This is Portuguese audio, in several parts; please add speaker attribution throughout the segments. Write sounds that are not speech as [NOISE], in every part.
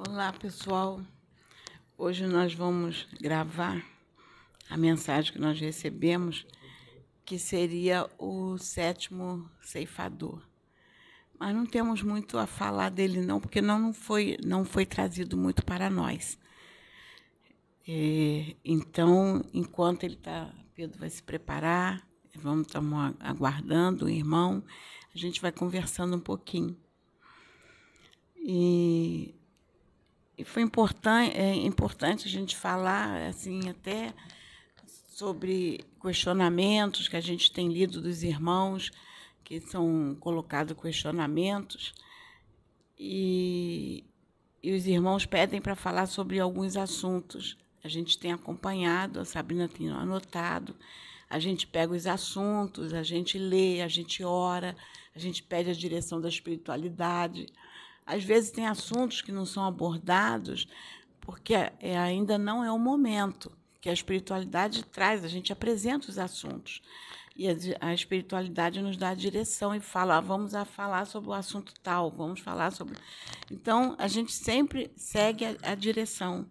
Speaker 1: Olá, pessoal. Hoje nós vamos gravar a mensagem que nós recebemos, que seria o sétimo ceifador. Mas não temos muito a falar dele não, porque não, foi não foi trazido muito para nós. É, então, enquanto ele está, Pedro vai se preparar, vamos estamos aguardando o irmão, a gente vai conversando um pouquinho. E e foi importante, é importante a gente falar assim até sobre questionamentos que a gente tem lido dos irmãos que são colocados questionamentos e, e os irmãos pedem para falar sobre alguns assuntos. A gente tem acompanhado, a Sabrina tem anotado, a gente pega os assuntos, a gente lê, a gente ora, a gente pede a direção da espiritualidade. Às vezes tem assuntos que não são abordados porque é, ainda não é o momento que a espiritualidade traz, a gente apresenta os assuntos. E a, espiritualidade nos dá a direção e fala, ah, vamos a falar sobre o assunto tal, vamos falar sobre. Então, a gente sempre segue a, a direção.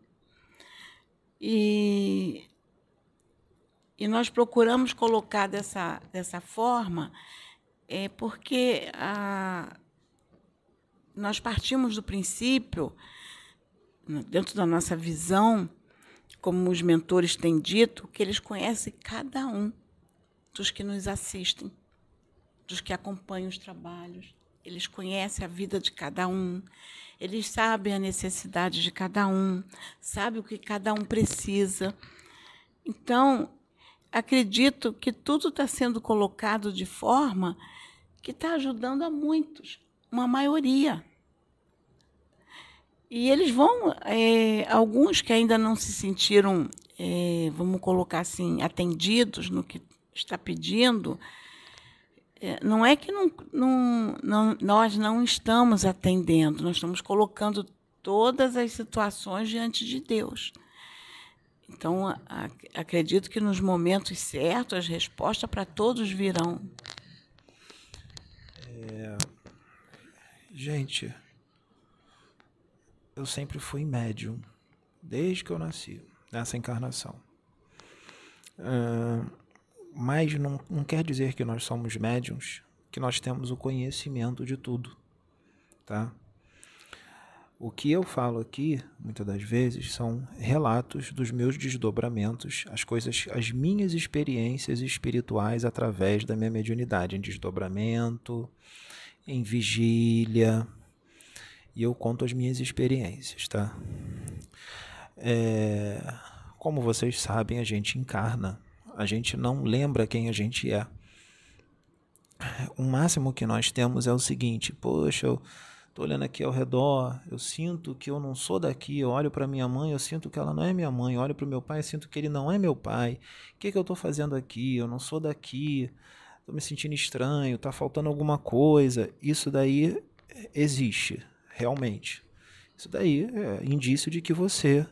Speaker 1: E, e nós procuramos colocar dessa, dessa forma, é, porque a, nós partimos do princípio, dentro da nossa visão, como os mentores têm dito, que eles conhecem cada um dos que nos assistem, dos que acompanham os trabalhos. Eles conhecem a vida de cada um, eles sabem a necessidade de cada um, sabem o que cada um precisa. Então, acredito que tudo está sendo colocado de forma que está ajudando a muitos, uma maioria. E eles vão, é, alguns que ainda não se sentiram, é, vamos colocar assim, atendidos no que está pedindo, é, não é que não, não, não, nós não estamos atendendo, nós estamos colocando todas as situações diante de Deus. Então, a, acredito que nos momentos certos as respostas para todos virão.
Speaker 2: É, gente, eu sempre fui médium, desde que eu nasci, nessa encarnação. Uh, mas não, não quer dizer que nós somos médiums, que nós temos o conhecimento de tudo, tá? O que eu falo aqui, muitas das vezes, são relatos dos meus desdobramentos, as coisas, as minhas experiências espirituais através da minha mediunidade, em desdobramento, em vigília, e eu conto as minhas experiências, tá? É, como vocês sabem, a gente encarna, a gente não lembra quem a gente é. O máximo que nós temos é o seguinte: poxa, eu tô olhando aqui ao redor, eu sinto que eu não sou daqui, eu olho para minha mãe, eu sinto que ela não é minha mãe, eu olho para o meu pai, eu sinto que ele não é meu pai. O que, que eu estou fazendo aqui? Eu não sou daqui, estou me sentindo estranho, está faltando alguma coisa. Isso daí existe, realmente. Isso daí é indício de que você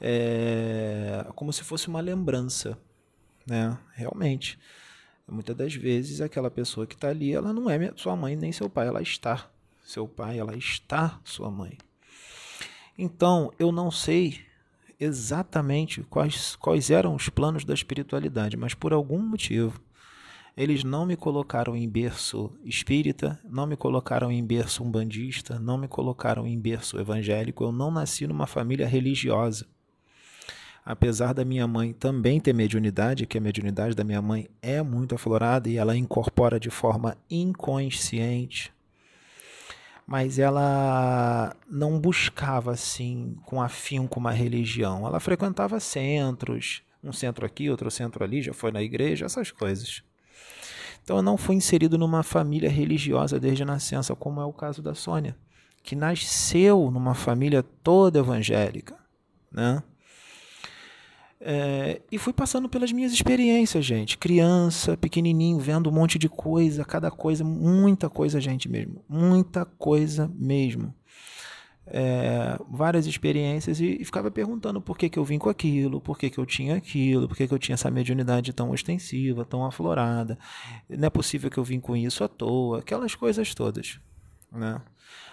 Speaker 2: é como se fosse uma lembrança, né? Realmente. Muitas das vezes aquela pessoa que está ali, ela não é sua mãe nem seu pai, ela está seu pai, ela está sua mãe. Então, eu não sei exatamente quais, quais eram os planos da espiritualidade, mas por algum motivo eles não me colocaram em berço espírita, não me colocaram em berço umbandista, não me colocaram em berço evangélico. Eu não nasci numa família religiosa. Apesar da minha mãe também ter mediunidade, que a mediunidade da minha mãe é muito aflorada e ela incorpora de forma inconsciente, mas ela não buscava assim com afinco uma religião. Ela frequentava centros, um centro aqui, outro centro ali, já foi na igreja, essas coisas. Então eu não fui inserido numa família religiosa desde a nascença, como é o caso da Sônia, que nasceu numa família toda evangélica, né? É, e fui passando pelas minhas experiências, gente. Criança, pequenininho, vendo um monte de coisa, cada coisa, muita coisa, gente mesmo. Muita coisa mesmo é, várias experiências e, e, ficava perguntando por que, que eu vim com aquilo, por que, que eu tinha aquilo, por que, que eu tinha essa mediunidade tão ostensiva, tão aflorada. Não é possível que eu vim com isso à toa, aquelas coisas todas. Né?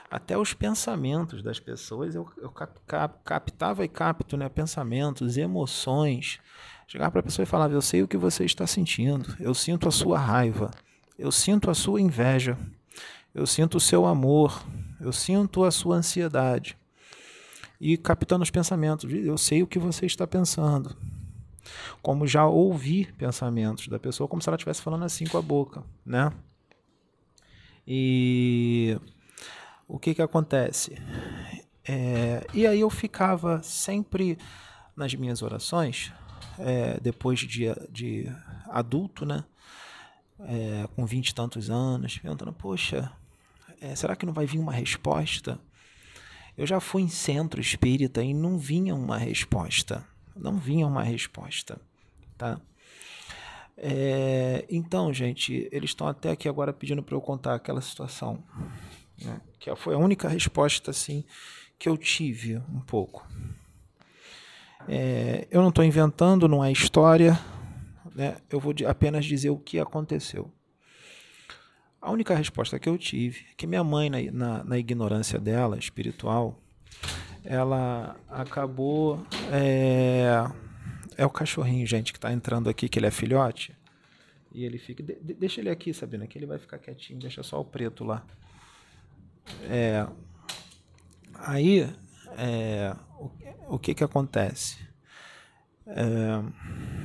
Speaker 2: até os pensamentos das pessoas, eu, eu cap, cap, captava e capto né, pensamentos, emoções. Chegar para a pessoa e falar: Eu sei o que você está sentindo, eu sinto a sua raiva, eu sinto a sua inveja, eu sinto o seu amor, eu sinto a sua ansiedade. E captando os pensamentos, eu sei o que você está pensando. Como já ouvi pensamentos da pessoa, como se ela estivesse falando assim com a boca, né? E o que que acontece? É, e aí eu ficava sempre nas minhas orações, é, depois de, de adulto, né? É, com vinte e tantos anos, perguntando, poxa, é, será que não vai vir uma resposta? Eu já fui em centro espírita e não vinha uma resposta. Não vinha uma resposta, tá? É, então, gente, eles estão até aqui agora pedindo para eu contar aquela situação, né? que foi a única resposta assim que eu tive um pouco. É, eu não estou inventando, não é história, né? eu vou apenas dizer o que aconteceu. A única resposta que eu tive é que minha mãe, na, na, na ignorância dela, espiritual, ela acabou. É, é o cachorrinho, gente, que está entrando aqui, que ele é filhote. E ele fica. De, deixa ele aqui, Sabina, que ele vai ficar quietinho, deixa só o preto lá. É, aí, é, o, o que que acontece? É,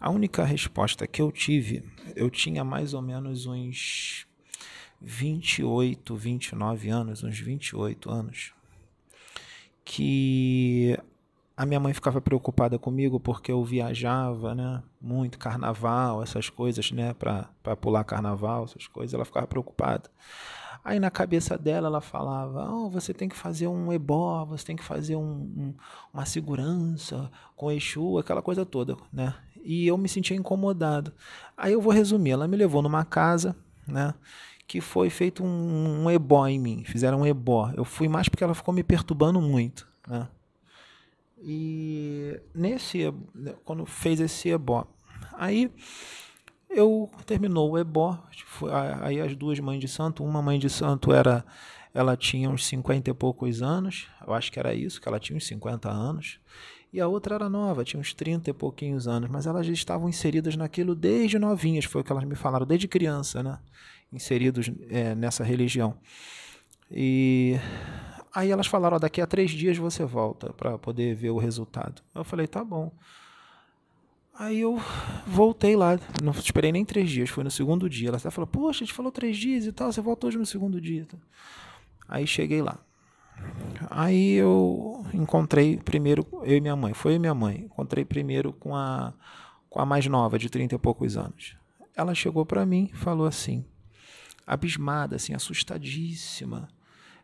Speaker 2: a única resposta que eu tive, eu tinha mais ou menos uns 28, 29 anos, uns 28 anos, que a minha mãe ficava preocupada comigo porque eu viajava, né? Muito carnaval, essas coisas, né? Para pular carnaval, essas coisas, ela ficava preocupada. Aí na cabeça dela ela falava: oh, você tem que fazer um ebó, você tem que fazer um, um, uma segurança com Exu, aquela coisa toda, né? E eu me sentia incomodado. Aí eu vou resumir: ela me levou numa casa, né? Que foi feito um, um ebó em mim, fizeram um ebó. Eu fui mais porque ela ficou me perturbando muito, né? E nesse, quando fez esse ebó, aí eu terminou o ebó, aí as duas mães de santo, uma mãe de santo era ela tinha uns 50 e poucos anos, eu acho que era isso, que ela tinha uns 50 anos, e a outra era nova, tinha uns 30 e pouquinhos anos, mas elas já estavam inseridas naquilo desde novinhas, foi o que elas me falaram, desde criança, né? Inseridos é, nessa religião. E aí elas falaram: daqui a três dias você volta para poder ver o resultado. Eu falei: tá bom. Aí eu voltei lá, não esperei nem três dias, foi no segundo dia. Ela falou, poxa, a gente falou três dias e tal, você voltou hoje no segundo dia. Aí cheguei lá. Aí eu encontrei primeiro, eu e minha mãe, foi eu e minha mãe, encontrei primeiro com a, com a mais nova, de 30 e poucos anos. Ela chegou para mim e falou assim, abismada, assim, assustadíssima.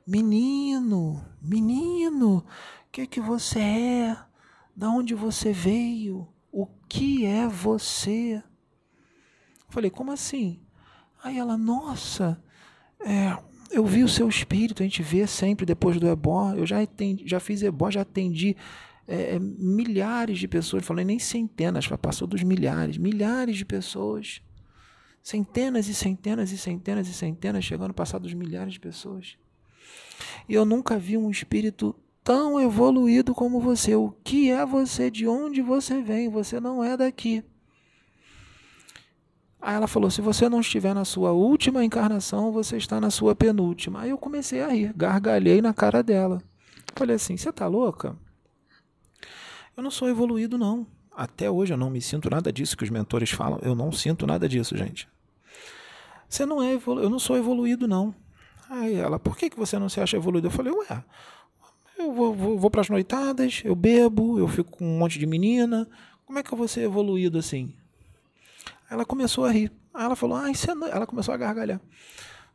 Speaker 2: Menino, menino, o que que você é? Da onde você veio? O que é você? Falei, como assim? Aí ela, nossa, é, eu vi o seu espírito, a gente vê sempre depois do ebó. Eu já, já fiz ebó, já atendi é, é milhares de pessoas. Falei nem centenas, passou dos milhares, milhares de pessoas. Centenas e centenas e centenas e centenas, chegando a passar dos milhares de pessoas. E eu nunca vi um espírito tão evoluído como você. O que é você? De onde você vem? Você não é daqui. Aí ela falou: se você não estiver na sua última encarnação, você está na sua penúltima. Aí eu comecei a rir, gargalhei na cara dela. Falei assim: você tá louca? Eu não sou evoluído, não. Até hoje eu não me sinto nada disso que os mentores falam. Eu não sinto nada disso, gente. Você não é evolu... Eu não sou evoluído, não. Aí ela, por que, que você não se acha evoluído? Eu falei, ué, eu vou, vou, vou para as noitadas, eu bebo, eu fico com um monte de menina. Como é que eu vou ser evoluído assim? Ela começou a rir. Aí ela falou, ah, isso é... Ela começou a gargalhar.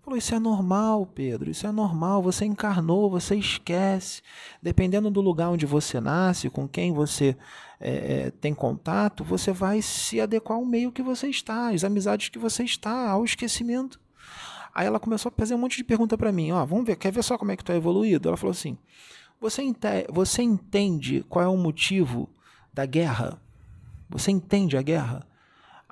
Speaker 2: Falou, isso é normal, Pedro, isso é normal. Você encarnou, você esquece. Dependendo do lugar onde você nasce, com quem você é, tem contato, você vai se adequar ao meio que você está, às amizades que você está, ao esquecimento. Aí ela começou a fazer um monte de pergunta para mim. Ó, vamos ver, quer ver só como é que tu é evoluído? Ela falou assim: você, ente você entende qual é o motivo da guerra? Você entende a guerra?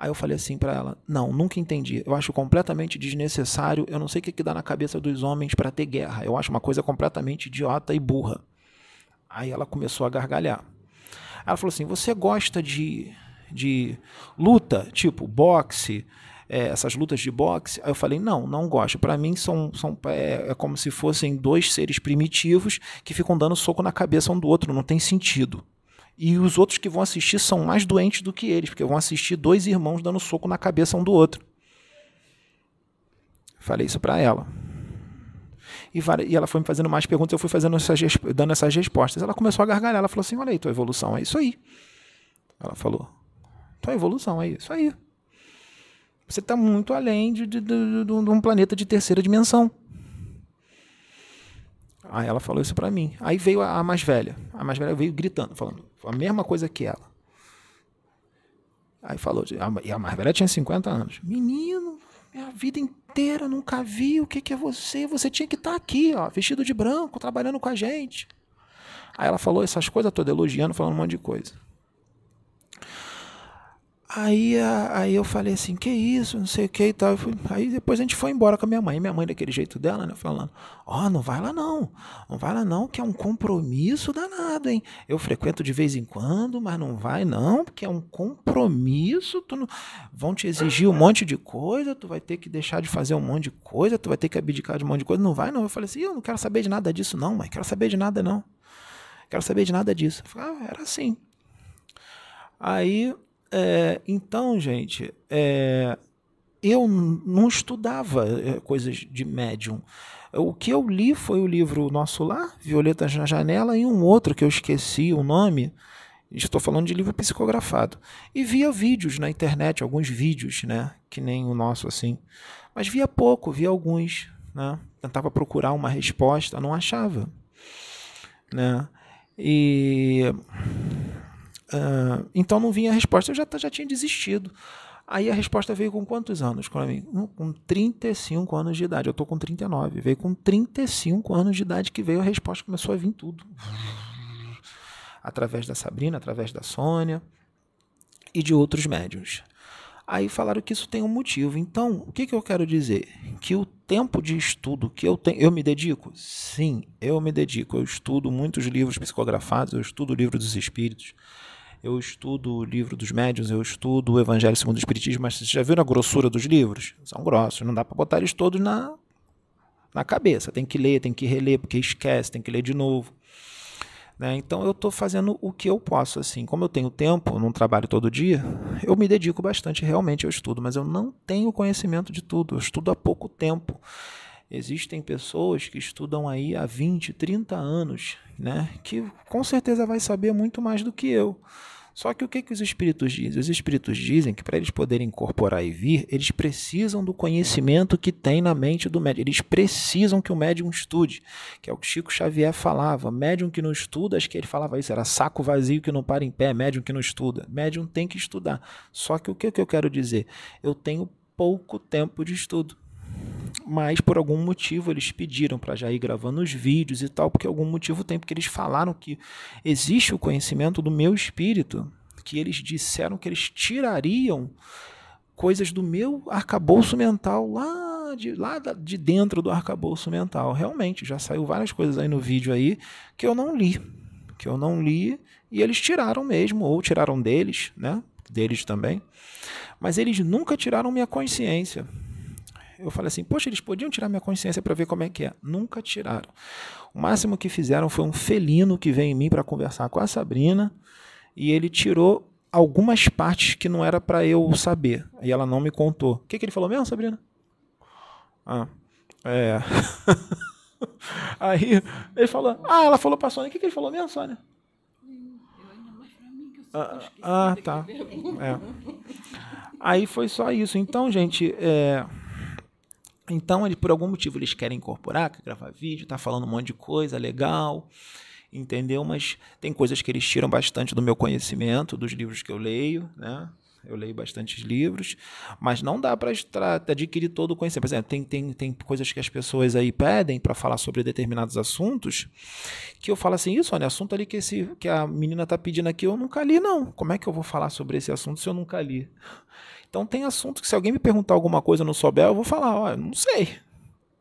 Speaker 2: Aí eu falei assim para ela: Não, nunca entendi. Eu acho completamente desnecessário. Eu não sei o que, que dá na cabeça dos homens para ter guerra. Eu acho uma coisa completamente idiota e burra. Aí ela começou a gargalhar. Ela falou assim: Você gosta de, de luta, tipo boxe, é, essas lutas de boxe? Aí eu falei: Não, não gosto. Para mim são, são é, é como se fossem dois seres primitivos que ficam dando soco na cabeça um do outro. Não tem sentido. E os outros que vão assistir são mais doentes do que eles, porque vão assistir dois irmãos dando soco na cabeça um do outro. Falei isso para ela. E, ela foi me fazendo mais perguntas, eu fui fazendo essas, dando essas respostas. Ela começou a gargalhar, ela falou assim: Olha aí, tua evolução é isso aí. Ela falou: Tua evolução é isso aí. Você está muito além de, de, de, de um planeta de terceira dimensão. Aí ela falou isso para mim. Aí veio a, a, mais velha. A mais velha veio gritando, falando a mesma coisa que ela. Aí falou, e a mais velha tinha 50 anos. Menino, minha vida inteira nunca vi o que, que é você. Você tinha que estar tá aqui, ó, vestido de branco, trabalhando com a gente. Aí ela falou essas coisas todas, elogiando, falando um monte de coisa. Aí, aí eu falei assim, que isso, não sei o que e tal. Aí depois a gente foi embora com a minha mãe. Minha mãe, daquele jeito dela, né? Falando, ó, oh, não vai lá não. Não vai lá não, que é um compromisso danado, hein? Eu frequento de vez em quando, mas não vai não, porque é um compromisso. Tu não... Vão te exigir um monte de coisa, tu vai ter que deixar de fazer um monte de coisa, tu vai ter que abdicar de um monte de coisa. Não vai não. Eu falei assim, eu não quero saber de nada disso não, mãe. Quero saber de nada não. Quero saber de nada disso. Falei, ah, era assim. Aí é, então, gente, é, eu não estudava é, coisas de médium. O que eu li foi o livro Nosso Lar, Violetas na Janela, e um outro que eu esqueci o nome. Estou falando de livro psicografado. E via vídeos na internet, alguns vídeos, né? Que nem o nosso assim. Mas via pouco, via alguns. Né? Tentava procurar uma resposta, não achava. Né? E Uh, então não vinha a resposta, eu já, já tinha desistido. Aí a resposta veio com quantos anos mim? Com 35 anos de idade. Eu estou com 39. Veio com 35 anos de idade que veio a resposta, começou a vir tudo. Através da Sabrina, através da Sônia e de outros médiums. Aí falaram que isso tem um motivo. Então, o que, que eu quero dizer? Que o tempo de estudo que eu tenho. Eu me dedico? Sim, eu me dedico. Eu estudo muitos livros psicografados, eu estudo o livro dos espíritos eu estudo o livro dos médiuns, eu estudo o Evangelho segundo o Espiritismo, mas você já viu a grossura dos livros? São grossos, não dá para botar eles todos na, na cabeça. Tem que ler, tem que reler, porque esquece, tem que ler de novo. Né? Então eu estou fazendo o que eu posso. assim. Como eu tenho tempo, não trabalho todo dia, eu me dedico bastante realmente ao estudo, mas eu não tenho conhecimento de tudo, eu estudo há pouco tempo. Existem pessoas que estudam aí há 20, 30 anos, né? que com certeza vai saber muito mais do que eu. Só que o que, que os espíritos dizem? Os espíritos dizem que para eles poderem incorporar e vir, eles precisam do conhecimento que tem na mente do médium. Eles precisam que o médium estude, que é o que Chico Xavier falava. Médium que não estuda, acho que ele falava isso, era saco vazio que não para em pé, médium que não estuda. Médium tem que estudar. Só que o que, que eu quero dizer? Eu tenho pouco tempo de estudo mas por algum motivo eles pediram para já ir gravando os vídeos e tal, porque algum motivo tem, porque eles falaram que existe o conhecimento do meu espírito, que eles disseram que eles tirariam coisas do meu arcabouço mental lá de, lá de dentro do arcabouço mental. Realmente, já saiu várias coisas aí no vídeo aí que eu não li, que eu não li e eles tiraram mesmo, ou tiraram deles, né? Deles também. Mas eles nunca tiraram minha consciência eu falei assim, poxa, eles podiam tirar minha consciência para ver como é que é. Nunca tiraram. O máximo que fizeram foi um felino que veio em mim para conversar com a Sabrina e ele tirou algumas partes que não era para eu saber. E ela não me contou. O que, que ele falou mesmo, Sabrina? Ah, é. [LAUGHS] Aí ele falou, ah, ela falou para a Sônia. O que, que ele falou mesmo, Sônia? Ah, ah, tá. É. Aí foi só isso. Então, gente, é, então, ele, por algum motivo, eles querem incorporar, quer gravar vídeo, tá falando um monte de coisa legal, entendeu? Mas tem coisas que eles tiram bastante do meu conhecimento, dos livros que eu leio, né? Eu leio bastantes livros, mas não dá para adquirir todo o conhecimento. Por exemplo, tem, tem, tem coisas que as pessoas aí pedem para falar sobre determinados assuntos, que eu falo assim, isso, olha, assunto ali que, esse, que a menina está pedindo aqui, eu nunca li, não. Como é que eu vou falar sobre esse assunto se eu nunca li? Então tem assunto que se alguém me perguntar alguma coisa eu não souber, eu vou falar, ó, não sei.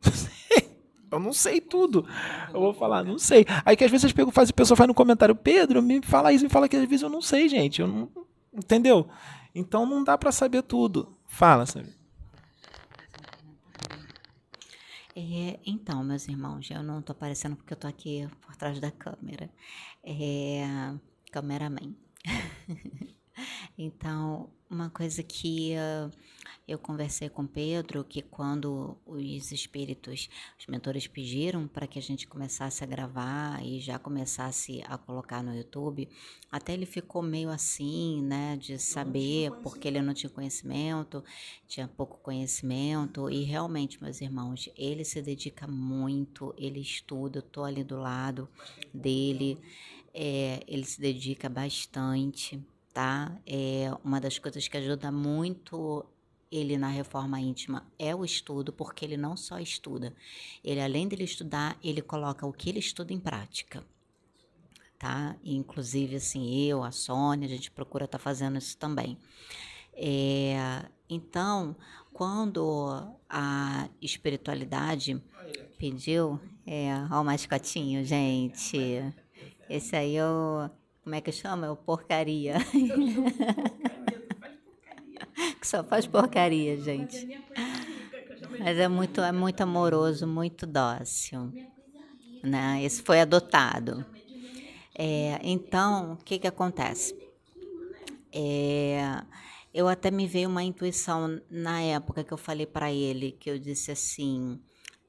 Speaker 2: [LAUGHS] Eu não sei tudo. Eu vou falar, não sei. Aí que às vezes faz, a pessoa faz no comentário, Pedro, me fala isso, me fala que às vezes eu não sei, gente. Eu não, entendeu? Então não dá para saber tudo. Fala, sabe?
Speaker 3: É, então, meus irmãos, eu não estou aparecendo porque eu estou aqui por trás da câmera. É, cameraman. [LAUGHS] então, uma coisa que uh, eu conversei com Pedro, que quando os espíritos, os mentores pediram para que a gente começasse a gravar e já começasse a colocar no YouTube, até ele ficou meio assim, né, de saber, porque ele não tinha conhecimento, tinha pouco conhecimento, e realmente, meus irmãos, ele se dedica muito, ele estuda, eu tô ali do lado dele, é, ele se dedica bastante tá? É uma das coisas que ajuda muito ele na reforma íntima é o estudo, porque ele não só estuda, ele além dele estudar, ele coloca o que ele estuda em prática. Tá? Inclusive, assim, eu, a Sônia, a gente procura estar tá fazendo isso também. É, então, quando a espiritualidade pediu, é, ó o mascotinho, gente. Esse aí é o como é que chama? É o porcaria. [LAUGHS] que só faz porcaria, gente. Mas é muito, é muito amoroso, muito dócil. Né? Esse foi adotado. É, então, o que, que acontece? É, eu até me veio uma intuição na época que eu falei para ele, que eu disse assim,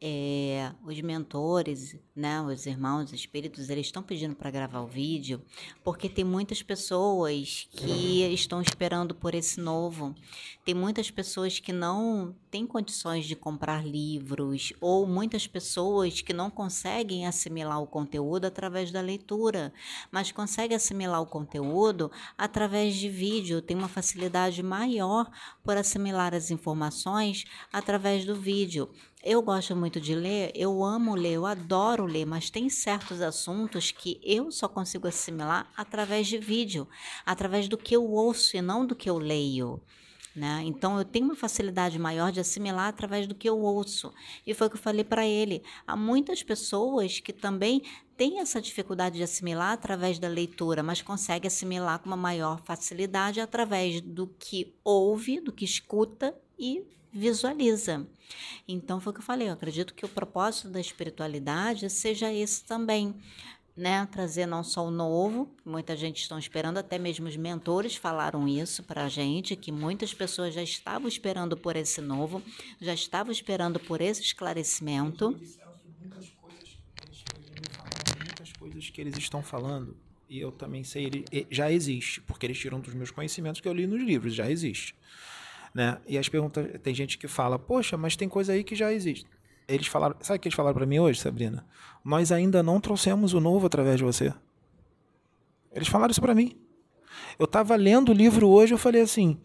Speaker 3: é, os mentores, né, os irmãos, os espíritos, eles estão pedindo para gravar o vídeo porque tem muitas pessoas que estão esperando por esse novo. Tem muitas pessoas que não têm condições de comprar livros ou muitas pessoas que não conseguem assimilar o conteúdo através da leitura, mas conseguem assimilar o conteúdo através de vídeo. Tem uma facilidade maior por assimilar as informações através do vídeo. Eu gosto muito de ler, eu amo ler, eu adoro ler, mas tem certos assuntos que eu só consigo assimilar através de vídeo, através do que eu ouço e não do que eu leio. Né? Então eu tenho uma facilidade maior de assimilar através do que eu ouço. E foi o que eu falei para ele. Há muitas pessoas que também têm essa dificuldade de assimilar através da leitura, mas conseguem assimilar com uma maior facilidade através do que ouve, do que escuta e visualiza. Então foi o que eu falei, eu acredito que o propósito da espiritualidade seja esse também, né? Trazer não só o novo, muita gente está esperando, até mesmo os mentores falaram isso para a gente, que muitas pessoas já estavam esperando por esse novo, já estavam esperando por esse esclarecimento.
Speaker 2: Muitas coisas que eles estão falando, e eu também sei, ele já existe, porque eles tiram dos meus conhecimentos que eu li nos livros, já existe. Né? E as perguntas, tem gente que fala, poxa, mas tem coisa aí que já existe. Eles falaram, sabe o que eles falaram para mim hoje, Sabrina? Nós ainda não trouxemos o novo através de você. Eles falaram isso para mim. Eu estava lendo o livro hoje, eu falei assim,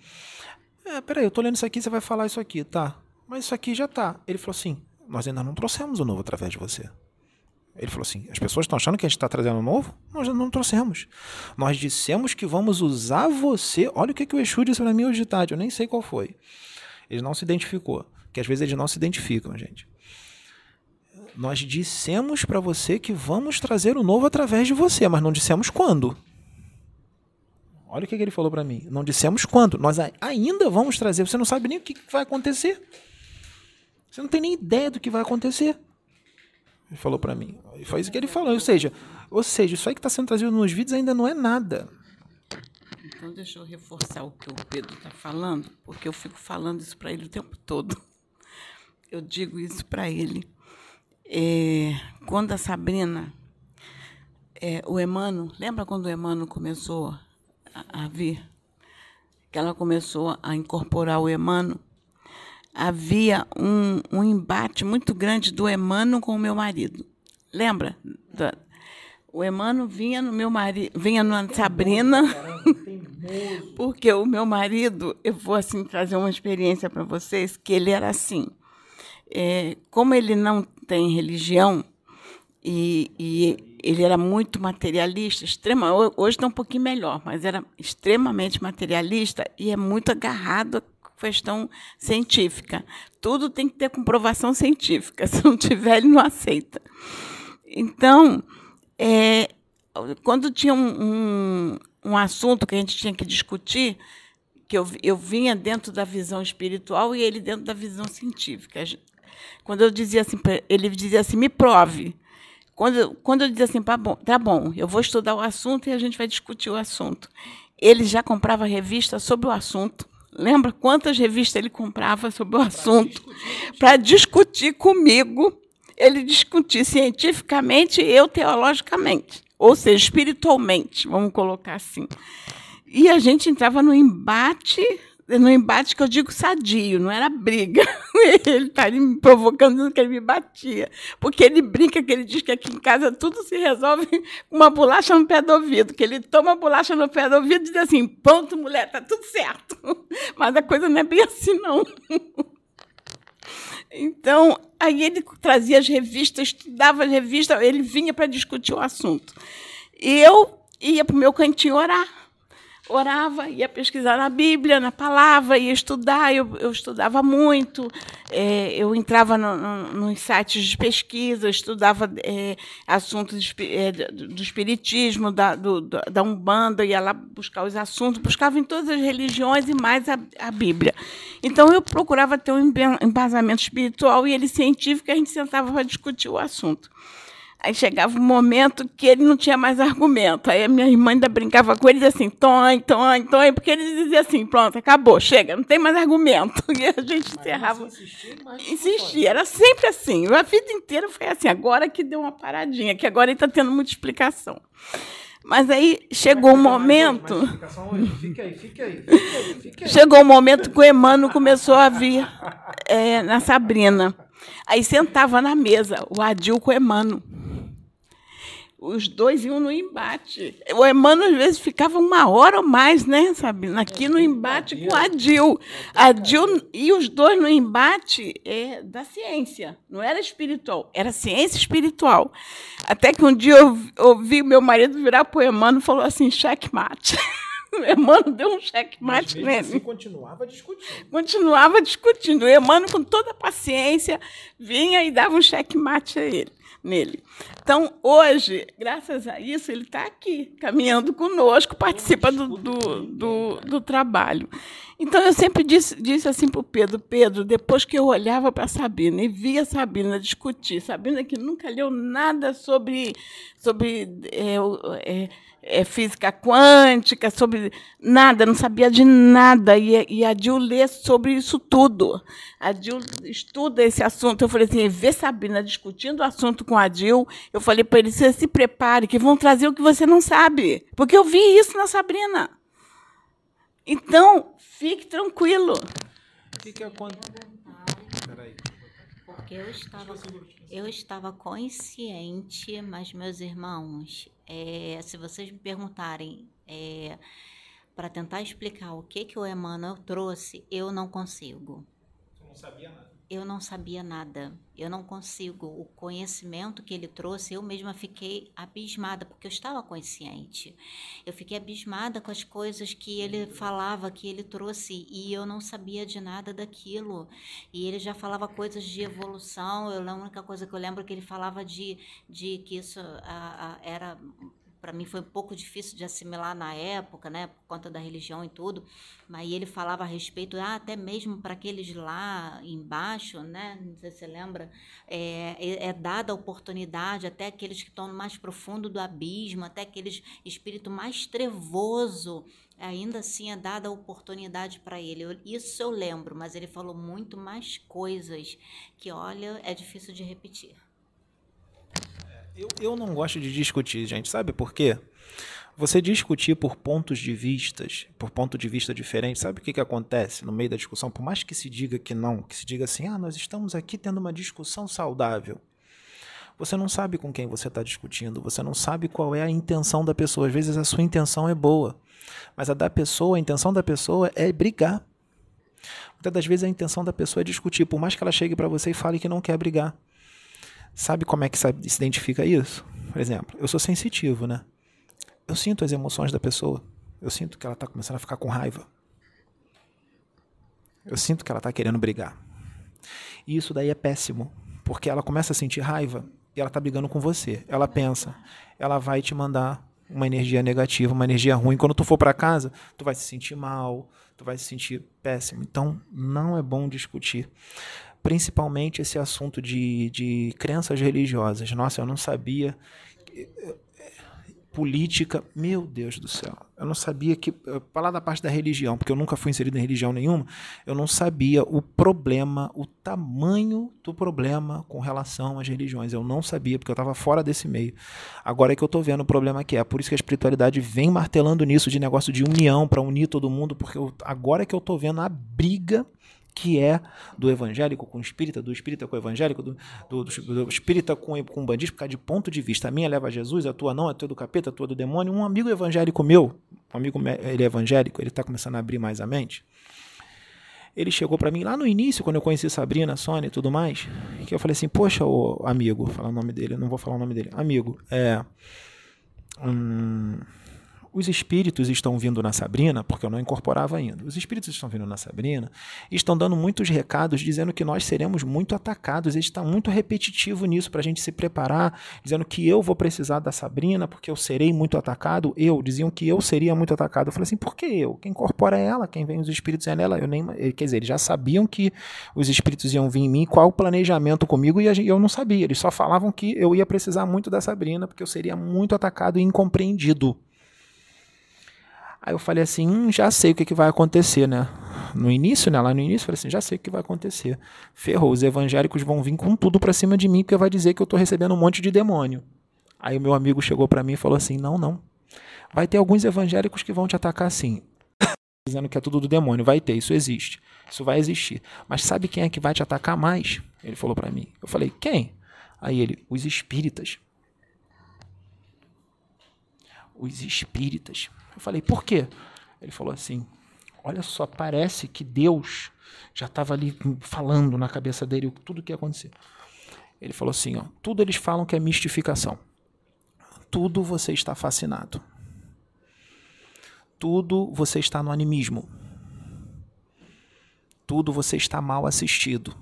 Speaker 2: é, peraí, eu tô lendo isso aqui, você vai falar isso aqui, tá? Mas isso aqui já tá. Ele falou assim, nós ainda não trouxemos o novo através de você. Ele falou assim: as pessoas estão achando que a gente está trazendo novo? Nós não trouxemos. Nós dissemos que vamos usar você. Olha o que, que o Exu disse para mim hoje de tarde, eu nem sei qual foi. Ele não se identificou. Que às vezes eles não se identificam, gente. Nós dissemos para você que vamos trazer o novo através de você, mas não dissemos quando. Olha o que, que ele falou para mim. Não dissemos quando. Nós ainda vamos trazer. Você não sabe nem o que vai acontecer. Você não tem nem ideia do que vai acontecer. Ele falou para mim. E foi isso que ele falou. Ou seja, ou seja, isso aí que está sendo trazido nos vídeos ainda não é nada.
Speaker 1: Então deixa eu reforçar o que o Pedro está falando, porque eu fico falando isso para ele o tempo todo. Eu digo isso para ele. É, quando a Sabrina, é, o Emano, lembra quando o Emano começou a, a vir? Que ela começou a incorporar o Emano havia um, um embate muito grande do Emano com o meu marido. Lembra? Da, o Emano vinha no meu marido, vinha na Sabrina, [LAUGHS] porque o meu marido, eu vou assim trazer uma experiência para vocês, que ele era assim, é, como ele não tem religião e, e ele era muito materialista, extrema, hoje está um pouquinho melhor, mas era extremamente materialista e é muito agarrado questão científica. Tudo tem que ter comprovação científica. [LAUGHS] Se não tiver, ele não aceita. Então, é, quando tinha um, um, um, assunto que a gente tinha que discutir, que eu, eu vinha dentro da visão espiritual e ele dentro da visão científica. Quando eu dizia assim, ele dizia assim, me prove. Quando, quando eu dizia assim, tá bom, tá bom, eu vou estudar o assunto e a gente vai discutir o assunto. Ele já comprava revista sobre o assunto. Lembra quantas revistas ele comprava sobre o assunto? Para discutir comigo. Ele discutir cientificamente e eu teologicamente. Ou seja, espiritualmente, vamos colocar assim. E a gente entrava no embate no embate que eu digo sadio, não era briga. [LAUGHS] Ele está me provocando que ele me batia. Porque ele brinca que ele diz que aqui em casa tudo se resolve [LAUGHS] com uma bolacha no pé do ouvido. Que ele toma a bolacha no pé do ouvido e diz assim: pronto, mulher, está tudo certo. [LAUGHS] Mas a coisa não é bem assim, não. Então, aí ele trazia as revistas, estudava as revistas, ele vinha para discutir o assunto. E eu ia para o meu cantinho orar orava, ia pesquisar na Bíblia, na palavra, ia estudar, eu, eu estudava muito, é, eu entrava no, no, nos sites de pesquisa, estudava é, assuntos de, é, do espiritismo, da, do, da Umbanda, ia lá buscar os assuntos, buscava em todas as religiões e mais a, a Bíblia. Então, eu procurava ter um embasamento espiritual e ele científico, e a gente sentava para discutir o assunto. Aí chegava um momento que ele não tinha mais argumento. Aí a minha irmã ainda brincava com ele, dizia assim, Tonho, Tonho, Tonho, porque ele dizia assim, pronto, acabou, chega, não tem mais argumento. [LAUGHS] E a gente encerrava. Insistia, era sempre assim. A vida inteira foi assim, agora que deu uma paradinha, que agora ele está tendo muita explicação. Mas aí chegou um momento. Fica aí, fica aí, fica aí, [LAUGHS] Chegou um momento que o Emmanuel começou a vir é, na Sabrina. Aí sentava na mesa, o Adil com o Emmanuel os dois iam no embate. O Emmanuel, às vezes, ficava uma hora ou mais, né, Sabina? Aqui no embate com a Dil. A Dil e os dois no embate é, da ciência. Não era espiritual, era ciência espiritual. Até que um dia eu ouvi meu marido virar para o Emmanuel e falou assim: checkmate. [LAUGHS] O Emmanuel deu um checkmate
Speaker 2: Mas
Speaker 1: nele.
Speaker 2: Assim, continuava discutindo.
Speaker 1: Continuava discutindo. O Emmanuel, com toda a paciência, vinha e dava um checkmate a ele nele. Então, hoje, graças a isso, ele está aqui, caminhando conosco, participa do, do, do, do, trabalho. Então, eu sempre disse, disse assim para o Pedro, Pedro, depois que eu olhava para Sabina e via a Sabina discutir, Sabina que nunca leu nada sobre, sobre é, é, é, física quântica, sobre nada, não sabia de nada. E, e a Dil lê sobre isso tudo. A Dil estuda esse assunto. Eu falei assim, vê Sabina discutindo o assunto com a Dil. Eu falei para ele, se prepare, que vão trazer o que você não sabe. Porque eu vi isso na Sabrina. Então, fique tranquilo.
Speaker 2: Fique a quando...
Speaker 3: Porque eu estava, eu estava consciente, mas meus irmãos, é, se vocês me perguntarem é, para tentar explicar o que, que o Emmanuel trouxe, eu não consigo.
Speaker 2: Você não sabia nada?
Speaker 3: Eu não sabia nada. Eu não consigo. O conhecimento que ele trouxe, eu mesma fiquei abismada, porque eu estava consciente. Eu fiquei abismada com as coisas que ele falava, que ele trouxe, e eu não sabia de nada daquilo. E ele já falava coisas de evolução. Eu, a única coisa que eu lembro é que ele falava de, de que isso a, a, era para mim foi um pouco difícil de assimilar na época, né, por conta da religião e tudo, mas ele falava a respeito, ah, até mesmo para aqueles lá embaixo, né, não sei se você lembra, é, é, é dada a oportunidade até aqueles que estão no mais profundo do abismo, até aqueles espírito mais trevoso, ainda assim é dada a oportunidade para ele. Eu, isso eu lembro, mas ele falou muito mais coisas que, olha, é difícil de repetir.
Speaker 2: Eu, eu não gosto de discutir, gente. Sabe por quê? Você discutir por pontos de vistas, por ponto de vista diferente, sabe o que, que acontece no meio da discussão? Por mais que se diga que não, que se diga assim, ah, nós estamos aqui tendo uma discussão saudável. Você não sabe com quem você está discutindo, você não sabe qual é a intenção da pessoa. Às vezes a sua intenção é boa, mas a da pessoa, a intenção da pessoa é brigar. Muitas das vezes a intenção da pessoa é discutir, por mais que ela chegue para você e fale que não quer brigar. Sabe como é que se identifica isso? Por exemplo, eu sou sensitivo, né? Eu sinto as emoções da pessoa. Eu sinto que ela está começando a ficar com raiva. Eu sinto que ela está querendo brigar. E isso daí é péssimo, porque ela começa a sentir raiva e ela está brigando com você. Ela pensa, ela vai te mandar uma energia negativa, uma energia ruim. Quando tu for para casa, tu vai se sentir mal, tu vai se sentir péssimo. Então, não é bom discutir. Principalmente esse assunto de, de crenças religiosas. Nossa, eu não sabia política, meu Deus do céu. Eu não sabia que, falar da parte da religião, porque eu nunca fui inserido em religião nenhuma, eu não sabia o problema, o tamanho do problema com relação às religiões. Eu não sabia, porque eu estava fora desse meio. Agora é que eu estou vendo o problema que é. Por isso que a espiritualidade vem martelando nisso de negócio de união, para unir todo mundo, porque eu, agora é que eu estou vendo a briga que é do evangélico com o espírita, do espírita com o evangélico, do, do, do espírita com, com bandista, por causa de ponto de vista. A minha leva a Jesus, a tua não, a tua do capeta, a tua do demônio. Um amigo evangélico meu, um amigo ele é evangélico, ele está começando a abrir mais a mente. Ele chegou para mim lá no início, quando eu conheci Sabrina, Sônia e tudo mais, que eu falei assim: Poxa, ô, amigo, falar o nome dele, não vou falar o nome dele. Amigo, é. Hum, os espíritos estão vindo na Sabrina, porque eu não incorporava ainda. Os espíritos estão vindo na Sabrina e estão dando muitos recados dizendo que nós seremos muito atacados. Ele está muito repetitivo nisso para a gente se preparar, dizendo que eu vou precisar da Sabrina porque eu serei muito atacado. Eu diziam que eu seria muito atacado. Eu falei assim, por que eu? Quem incorpora é ela, quem vem os espíritos é ela. Eu nem, quer dizer, eles já sabiam que os espíritos iam vir em mim, qual o planejamento comigo e eu não sabia. Eles só falavam que eu ia precisar muito da Sabrina porque eu seria muito atacado e incompreendido. Aí eu falei assim, hum, já sei o que, que vai acontecer, né? No início, né? Lá no início, eu falei assim, já sei o que vai acontecer. Ferrou, os evangélicos vão vir com tudo para cima de mim, porque vai dizer que eu tô recebendo um monte de demônio. Aí o meu amigo chegou para mim e falou assim, não, não. Vai ter alguns evangélicos que vão te atacar assim. [COUGHS] Dizendo que é tudo do demônio. Vai ter, isso existe. Isso vai existir. Mas sabe quem é que vai te atacar mais? Ele falou para mim. Eu falei, quem? Aí ele, os espíritas. Os espíritas. Eu falei, por quê? Ele falou assim: olha só, parece que Deus já estava ali falando na cabeça dele tudo o que ia acontecer. Ele falou assim: ó, tudo eles falam que é mistificação. Tudo você está fascinado. Tudo você está no animismo. Tudo você está mal assistido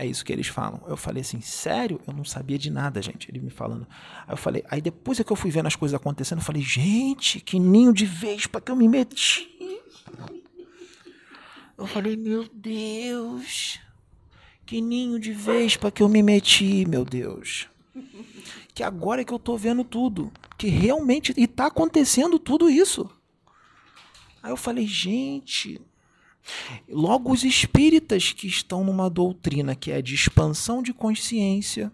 Speaker 2: é isso que eles falam. Eu falei assim, sério? Eu não sabia de nada, gente. Ele me falando. Aí eu falei, aí depois é que eu fui vendo as coisas acontecendo, eu falei, gente, que ninho de vez para que eu me meti. Eu falei, meu Deus, que ninho de vez para que eu me meti, meu Deus. Que agora é que eu tô vendo tudo. Que realmente. E tá acontecendo tudo isso. Aí eu falei, gente, Logo, os espíritas que estão numa doutrina que é de expansão de consciência,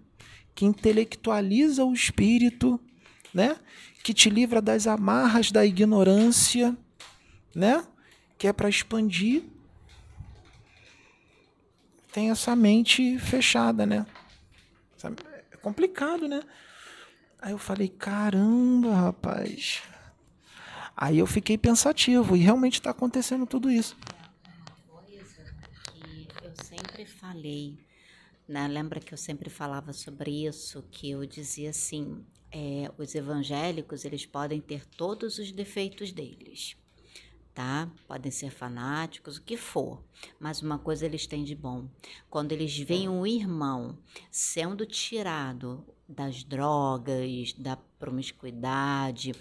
Speaker 2: que intelectualiza o espírito, né? que te livra das amarras da ignorância, né? que é para expandir, tem essa mente fechada, né? É complicado, né? Aí eu falei, caramba, rapaz. Aí eu fiquei pensativo e realmente está acontecendo tudo isso
Speaker 3: sempre falei, né? lembra que eu sempre falava sobre isso, que eu dizia assim, é, os evangélicos eles podem ter todos os defeitos deles, tá? Podem ser fanáticos, o que for, mas uma coisa eles têm de bom. Quando eles veem um irmão sendo tirado das drogas, da promiscuidade,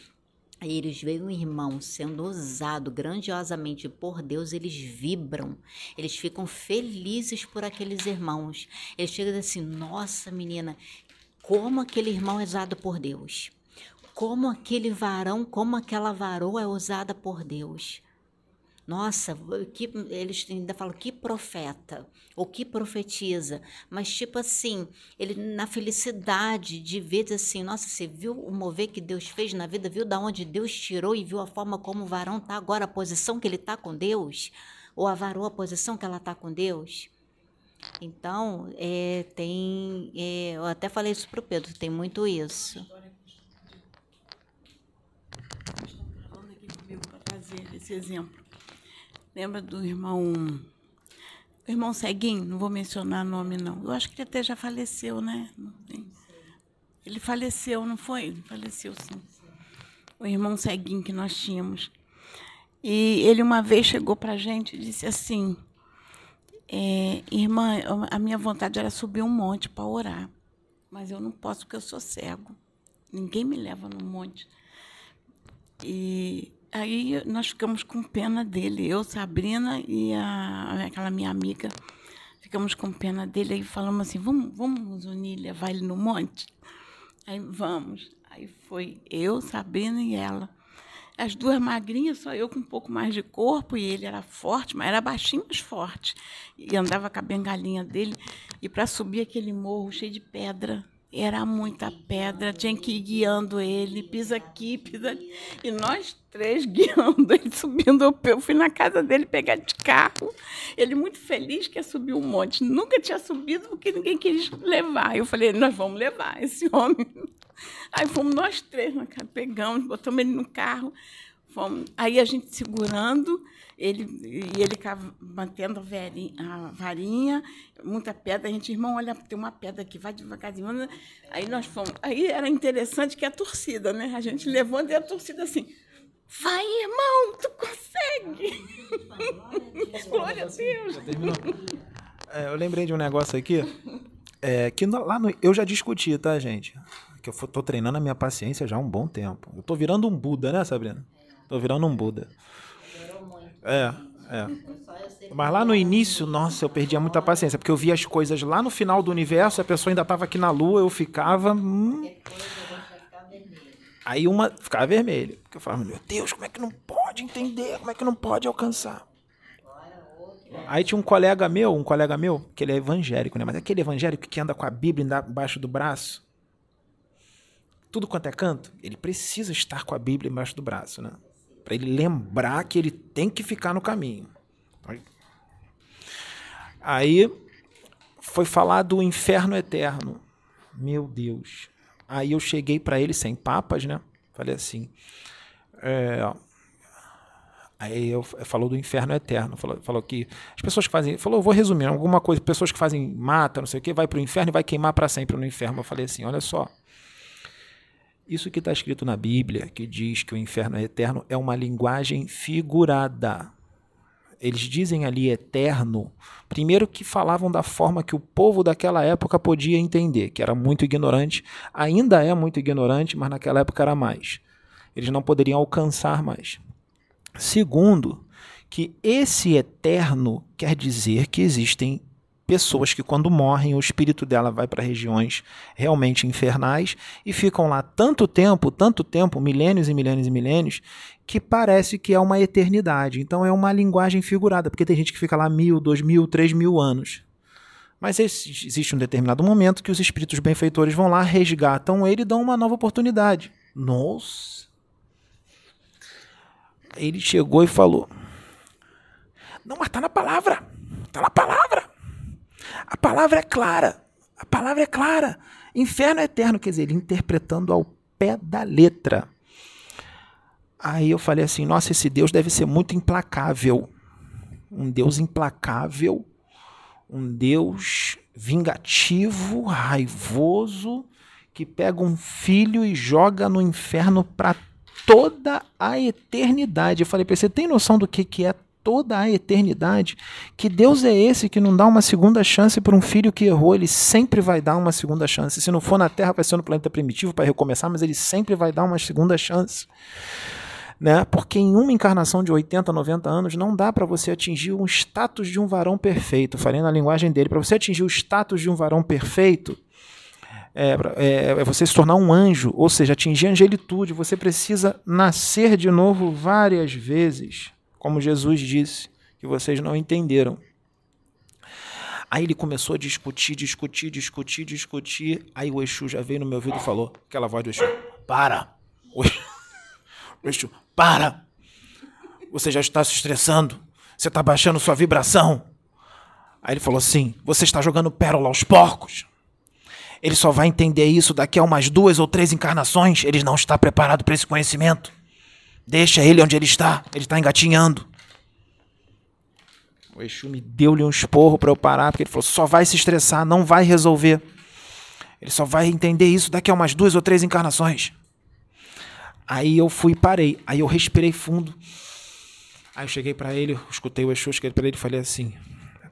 Speaker 3: eles veem um irmão sendo usado grandiosamente por Deus, eles vibram, eles ficam felizes por aqueles irmãos. Eles chegam assim: nossa menina, como aquele irmão é usado por Deus, como aquele varão, como aquela varoa é usada por Deus. Nossa, que, eles ainda falam que profeta, ou que profetiza, mas tipo assim, ele na felicidade de ver assim, nossa, você viu o mover que Deus fez na vida, viu da onde Deus tirou e viu a forma como o varão tá agora, a posição que ele tá com Deus, ou a a posição que ela tá com Deus. Então, é, tem, é, eu até falei isso pro Pedro, tem muito isso.
Speaker 1: Esse exemplo. Lembra do irmão. O irmão Ceguinho, não vou mencionar nome, não. Eu acho que ele até já faleceu, né? Ele faleceu, não foi? Ele faleceu, sim. O irmão Ceguinho que nós tínhamos. E ele uma vez chegou para a gente e disse assim: é, Irmã, a minha vontade era subir um monte para orar, mas eu não posso porque eu sou cego. Ninguém me leva no monte. E aí nós ficamos com pena dele, eu, Sabrina e a, aquela minha amiga. Ficamos com pena dele e falamos assim: vamos, vamos nos unir, levar ele no monte? Aí vamos. Aí foi eu, Sabrina e ela. As duas magrinhas, só eu com um pouco mais de corpo, e ele era forte, mas era baixinho, mas forte. E andava com a bengalinha dele. E para subir aquele morro cheio de pedra, era muita pedra, tinha que ir guiando ele, pisa aqui, pisa ali. E nós três [LAUGHS] guiando ele, subindo. Eu fui na casa dele pegar de carro. Ele muito feliz que ia subir um monte. Nunca tinha subido porque ninguém quis levar. Eu falei, nós vamos levar esse [LAUGHS] homem. Aí fomos nós três, pegamos, botamos ele no carro. Fomos. Aí a gente segurando, ele, e ele mantendo a, varinha, muita pedra. A gente, irmão, olha, tem uma pedra aqui, vai devagarzinho. Aí nós fomos. Aí era interessante que a torcida, né? A gente levando e a torcida assim. Vai, irmão, tu consegue! [LAUGHS] Glória a Deus!
Speaker 2: É, eu lembrei de um negócio aqui. É, que lá no, eu já discuti, tá, gente? Que eu tô treinando a minha paciência já há um bom tempo. Eu tô virando um Buda, né, Sabrina? Tô virando um Buda. É, é. Mas lá no início, nossa, eu perdia muita paciência, porque eu via as coisas lá no final do universo, a pessoa ainda estava aqui na Lua, eu ficava. Hum... Aí uma ficava vermelho. Porque eu falava, meu Deus, como é que não pode entender? Como é que não pode alcançar? Aí tinha um colega meu, um colega meu, que ele é evangélico, né? Mas aquele evangélico que anda com a Bíblia embaixo do braço, tudo quanto é canto, ele precisa estar com a Bíblia embaixo do braço, né? Para ele lembrar que ele tem que ficar no caminho. Aí foi falar do inferno eterno. Meu Deus. Aí eu cheguei para ele sem papas, né? Falei assim. É, aí eu falou do inferno eterno, falou, falou que as pessoas que fazem, falou, vou resumir alguma coisa, pessoas que fazem mata, não sei o que, vai para o inferno e vai queimar para sempre no inferno. Eu falei assim, olha só, isso que está escrito na Bíblia, que diz que o inferno é eterno, é uma linguagem figurada. Eles dizem ali eterno, primeiro que falavam da forma que o povo daquela época podia entender, que era muito ignorante, ainda é muito ignorante, mas naquela época era mais. Eles não poderiam alcançar mais. Segundo, que esse eterno quer dizer que existem pessoas que quando morrem o espírito dela vai para regiões realmente infernais e ficam lá tanto tempo, tanto tempo, milênios e milênios e milênios, que parece que é uma eternidade. Então é uma linguagem figurada, porque tem gente que fica lá mil, dois mil, três mil anos. Mas existe um determinado momento que os espíritos benfeitores vão lá, resgatam ele e dão uma nova oportunidade. Nossa! Ele chegou e falou: Não, mas tá na palavra. Tá na palavra. A palavra é clara. A palavra é clara. Inferno eterno, quer dizer, ele interpretando ao pé da letra. Aí eu falei assim: nossa, esse Deus deve ser muito implacável. Um Deus implacável, um Deus vingativo, raivoso, que pega um filho e joga no inferno para toda a eternidade. Eu falei para você: tem noção do que, que é toda a eternidade. Que Deus é esse que não dá uma segunda chance para um filho que errou? Ele sempre vai dar uma segunda chance. Se não for na Terra, vai ser no planeta primitivo para recomeçar, mas ele sempre vai dar uma segunda chance. Né? Porque em uma encarnação de 80, 90 anos não dá para você atingir um status de um varão perfeito. Falei na linguagem dele, para você atingir o status de um varão perfeito, é, é, é, você se tornar um anjo, ou seja, atingir a angelitude, você precisa nascer de novo várias vezes como Jesus disse, que vocês não entenderam. Aí ele começou a discutir, discutir, discutir, discutir. Aí o Exu já veio no meu ouvido e falou, aquela voz do Exu, para! O Exu, para! Você já está se estressando, você está baixando sua vibração. Aí ele falou assim, você está jogando pérola aos porcos. Ele só vai entender isso daqui a umas duas ou três encarnações. Ele não está preparado para esse conhecimento. Deixa ele onde ele está. Ele está engatinhando. O Exu me deu-lhe um esporro para eu parar, porque ele falou: só vai se estressar, não vai resolver. Ele só vai entender isso daqui a umas duas ou três encarnações. Aí eu fui e parei. Aí eu respirei fundo. Aí eu cheguei para ele, escutei o Exu, cheguei para ele e falei assim: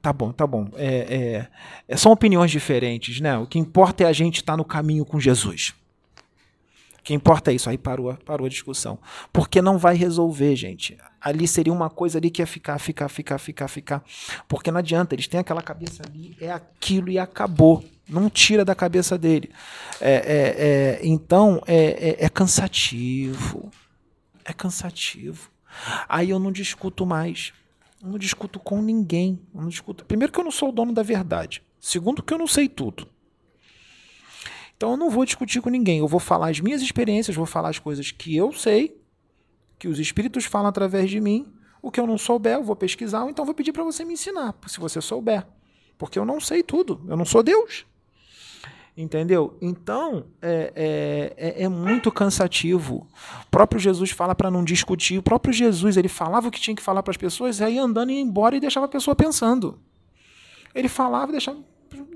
Speaker 2: tá bom, tá bom. É, é, são opiniões diferentes, né? O que importa é a gente estar tá no caminho com Jesus. O que importa é isso. Aí parou, parou a discussão. Porque não vai resolver, gente. Ali seria uma coisa ali que ia ficar, ficar, ficar, ficar, ficar. Porque não adianta, eles têm aquela cabeça ali, é aquilo e acabou. Não tira da cabeça dele. É, é, é, então, é, é, é cansativo. É cansativo. Aí eu não discuto mais. Eu não discuto com ninguém. Eu não discuto. Primeiro que eu não sou o dono da verdade. Segundo que eu não sei tudo. Então eu não vou discutir com ninguém. Eu vou falar as minhas experiências, vou falar as coisas que eu sei, que os espíritos falam através de mim. O que eu não souber, eu vou pesquisar, ou então vou pedir para você me ensinar, se você souber. Porque eu não sei tudo. Eu não sou Deus. Entendeu? Então, é, é, é, é muito cansativo. O próprio Jesus fala para não discutir. O próprio Jesus, ele falava o que tinha que falar para as pessoas, aí andando e ia embora e deixava a pessoa pensando. Ele falava e deixava,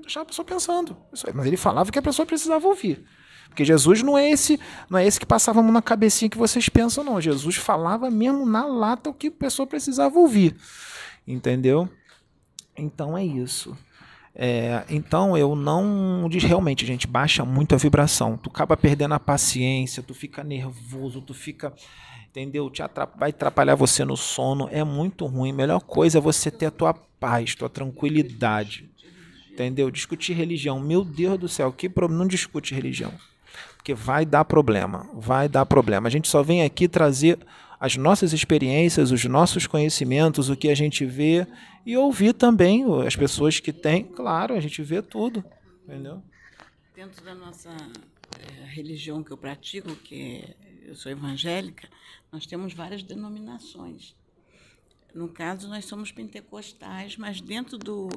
Speaker 2: deixava a pessoa pensando. Mas ele falava que a pessoa precisava ouvir. Porque Jesus não é esse, não é esse que passava a mão na cabecinha que vocês pensam, não. Jesus falava mesmo na lata o que a pessoa precisava ouvir. Entendeu? Então é isso. É, então eu não diz realmente, gente, baixa muito a vibração. Tu acaba perdendo a paciência, tu fica nervoso, tu fica, entendeu? Te vai atrapalhar você no sono, é muito ruim. Melhor coisa é você ter a tua paz, tua tranquilidade. Entendeu? Discutir religião, meu Deus do céu, que problema, não discute religião. Porque vai dar problema, vai dar problema. A gente só vem aqui trazer as nossas experiências, os nossos conhecimentos, o que a gente vê e ouvir também as pessoas que têm. Claro, a gente vê tudo, entendeu?
Speaker 1: Dentro da nossa é, religião que eu pratico, que eu sou evangélica, nós temos várias denominações. No caso, nós somos pentecostais, mas dentro do,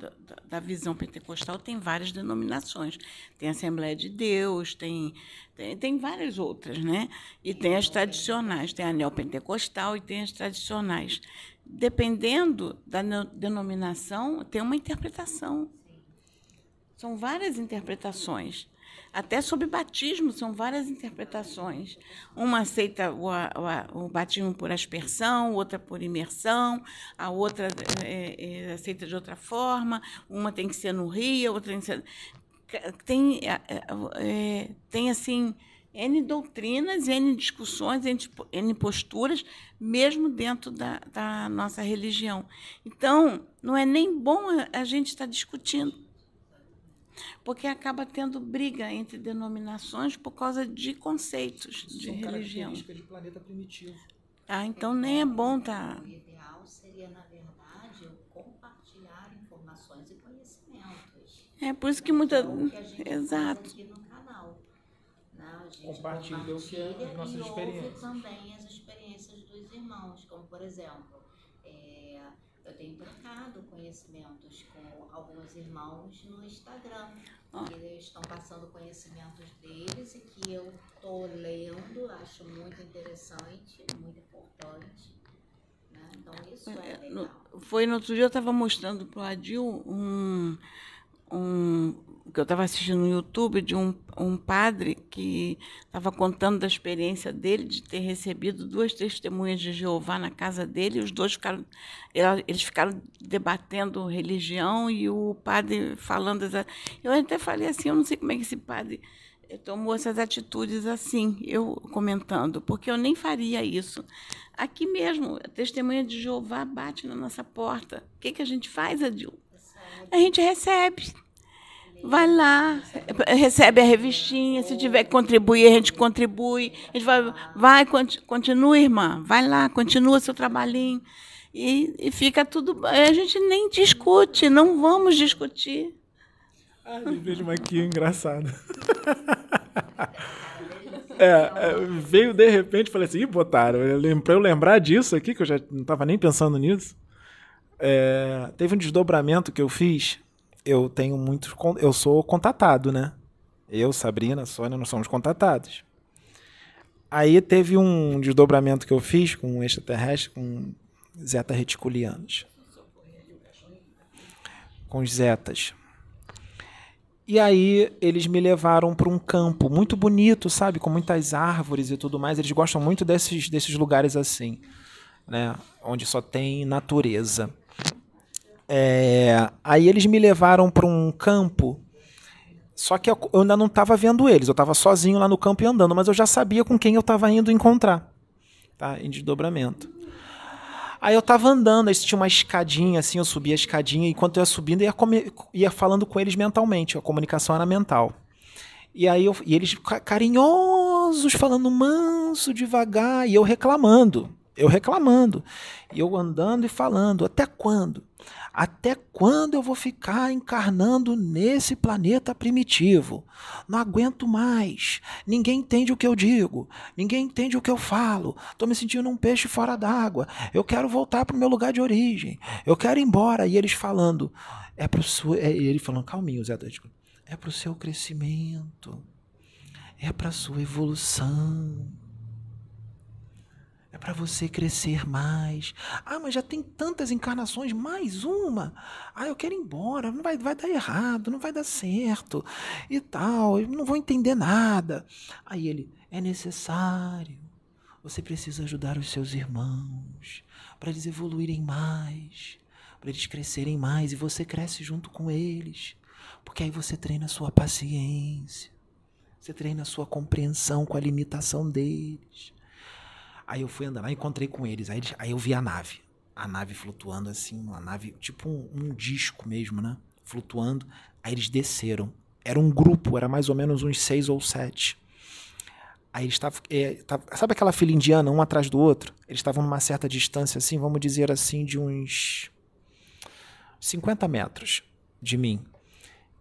Speaker 1: da, da, visão pentecostal tem várias denominações. Tem Assembleia de Deus, tem, tem, tem várias outras, né? E tem as tradicionais, tem a neopentecostal e tem as tradicionais. Dependendo da denominação, tem uma interpretação. São várias interpretações. Até sobre batismo são várias interpretações. Uma aceita o, o, o batismo por aspersão, outra por imersão, a outra é, é, aceita de outra forma, uma tem que ser no rio, outra tem que ser. Tem, é, é tem assim. N doutrinas, N discussões, N posturas, mesmo dentro da, da nossa religião. Então, não é nem bom a gente estar discutindo porque acaba tendo briga entre denominações por causa de conceitos de São religião. de planeta primitivo. Ah, então nem é bom tá.
Speaker 3: O ideal seria, na verdade, compartilhar informações e conhecimentos.
Speaker 1: É por isso que muita. Exato.
Speaker 3: Aqui no canal. Né?
Speaker 2: Compartilha o que é as nossas experiências.
Speaker 3: também as experiências dos irmãos, como por exemplo eu tenho trocado conhecimentos com alguns irmãos no Instagram. Ah. Eles estão passando conhecimentos deles e que eu estou lendo, acho muito interessante, muito importante. Né? Então, isso é, é legal.
Speaker 1: Foi no outro dia, eu estava mostrando para o Adil um, um que eu estava assistindo no YouTube de um, um padre que estava contando da experiência dele de ter recebido duas testemunhas de Jeová na casa dele. E os dois ficaram, eles ficaram debatendo religião e o padre falando. Eu até falei assim, eu não sei como é que esse padre tomou essas atitudes assim, eu comentando, porque eu nem faria isso. Aqui mesmo, a testemunha de Jeová bate na nossa porta. O que, que a gente faz, Adil? A gente recebe. Vai lá, recebe a revistinha, se tiver que contribuir, a gente contribui. A gente vai, vai continua, irmã, vai lá, continua seu trabalhinho. E, e fica tudo. A gente nem discute, não vamos discutir.
Speaker 2: Ah, vejo aqui engraçado. [LAUGHS] É, é, veio de repente, falei assim, botaram. Para eu lembrar disso aqui, que eu já não estava nem pensando nisso. É, teve um desdobramento que eu fiz eu tenho muitos. Eu sou contatado, né? Eu, Sabrina, Sônia, nós somos contatados. Aí teve um desdobramento que eu fiz com um extraterrestre, com zeta reticulianos. Com os zetas. E aí eles me levaram para um campo muito bonito, sabe? Com muitas árvores e tudo mais. Eles gostam muito desses, desses lugares assim. né? Onde só tem natureza. É, aí eles me levaram para um campo. Só que eu ainda não estava vendo eles. Eu estava sozinho lá no campo e andando, mas eu já sabia com quem eu estava indo encontrar, tá? Em desdobramento. Aí eu estava andando, aí tinha uma escadinha, assim, eu subia a escadinha, e enquanto eu ia subindo, eu ia, ia falando com eles mentalmente, a comunicação era mental. E aí eu, e eles carinhosos, falando manso, devagar, e eu reclamando, eu reclamando, eu andando e falando, até quando? Até quando eu vou ficar encarnando nesse planeta primitivo? Não aguento mais. Ninguém entende o que eu digo. Ninguém entende o que eu falo. Estou me sentindo um peixe fora d'água. Eu quero voltar para o meu lugar de origem. Eu quero ir embora. E eles falando. É pro seu, é, ele falando, calminho, Zé. É para o seu crescimento. É para sua evolução. É para você crescer mais. Ah, mas já tem tantas encarnações, mais uma. Ah, eu quero ir embora, não vai, vai dar errado, não vai dar certo e tal, eu não vou entender nada. Aí ele, é necessário. Você precisa ajudar os seus irmãos para eles evoluírem mais, para eles crescerem mais e você cresce junto com eles. Porque aí você treina a sua paciência. Você treina a sua compreensão com a limitação deles. Aí eu fui andando, aí encontrei com eles. Aí, eles, aí eu vi a nave. A nave flutuando assim, uma nave, tipo um, um disco mesmo, né? Flutuando. Aí eles desceram. Era um grupo, era mais ou menos uns seis ou sete. Aí eles estavam. É, sabe aquela fila indiana, um atrás do outro? Eles estavam numa certa distância, assim, vamos dizer assim, de uns 50 metros de mim.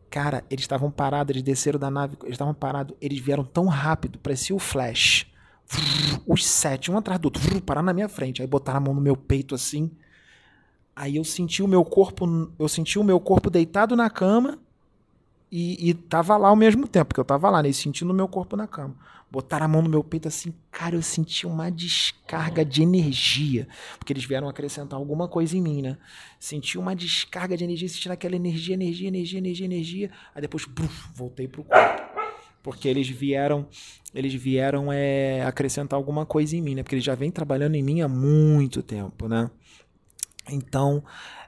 Speaker 2: Cara, eles estavam parados, eles desceram da nave, eles estavam parados, eles vieram tão rápido, parecia o Flash os sete, um atrás do outro, parar na minha frente. Aí botaram a mão no meu peito assim. Aí eu senti o meu corpo, eu senti o meu corpo deitado na cama e, e tava lá ao mesmo tempo, porque eu tava lá, né? Sentindo o meu corpo na cama. Botaram a mão no meu peito assim, cara, eu senti uma descarga de energia, porque eles vieram acrescentar alguma coisa em mim, né? Senti uma descarga de energia, sentindo aquela energia, energia, energia, energia, energia. Aí depois, bruf, voltei pro corpo porque eles vieram eles vieram é, acrescentar alguma coisa em mim, né? Porque eles já vêm trabalhando em mim há muito tempo, né? Então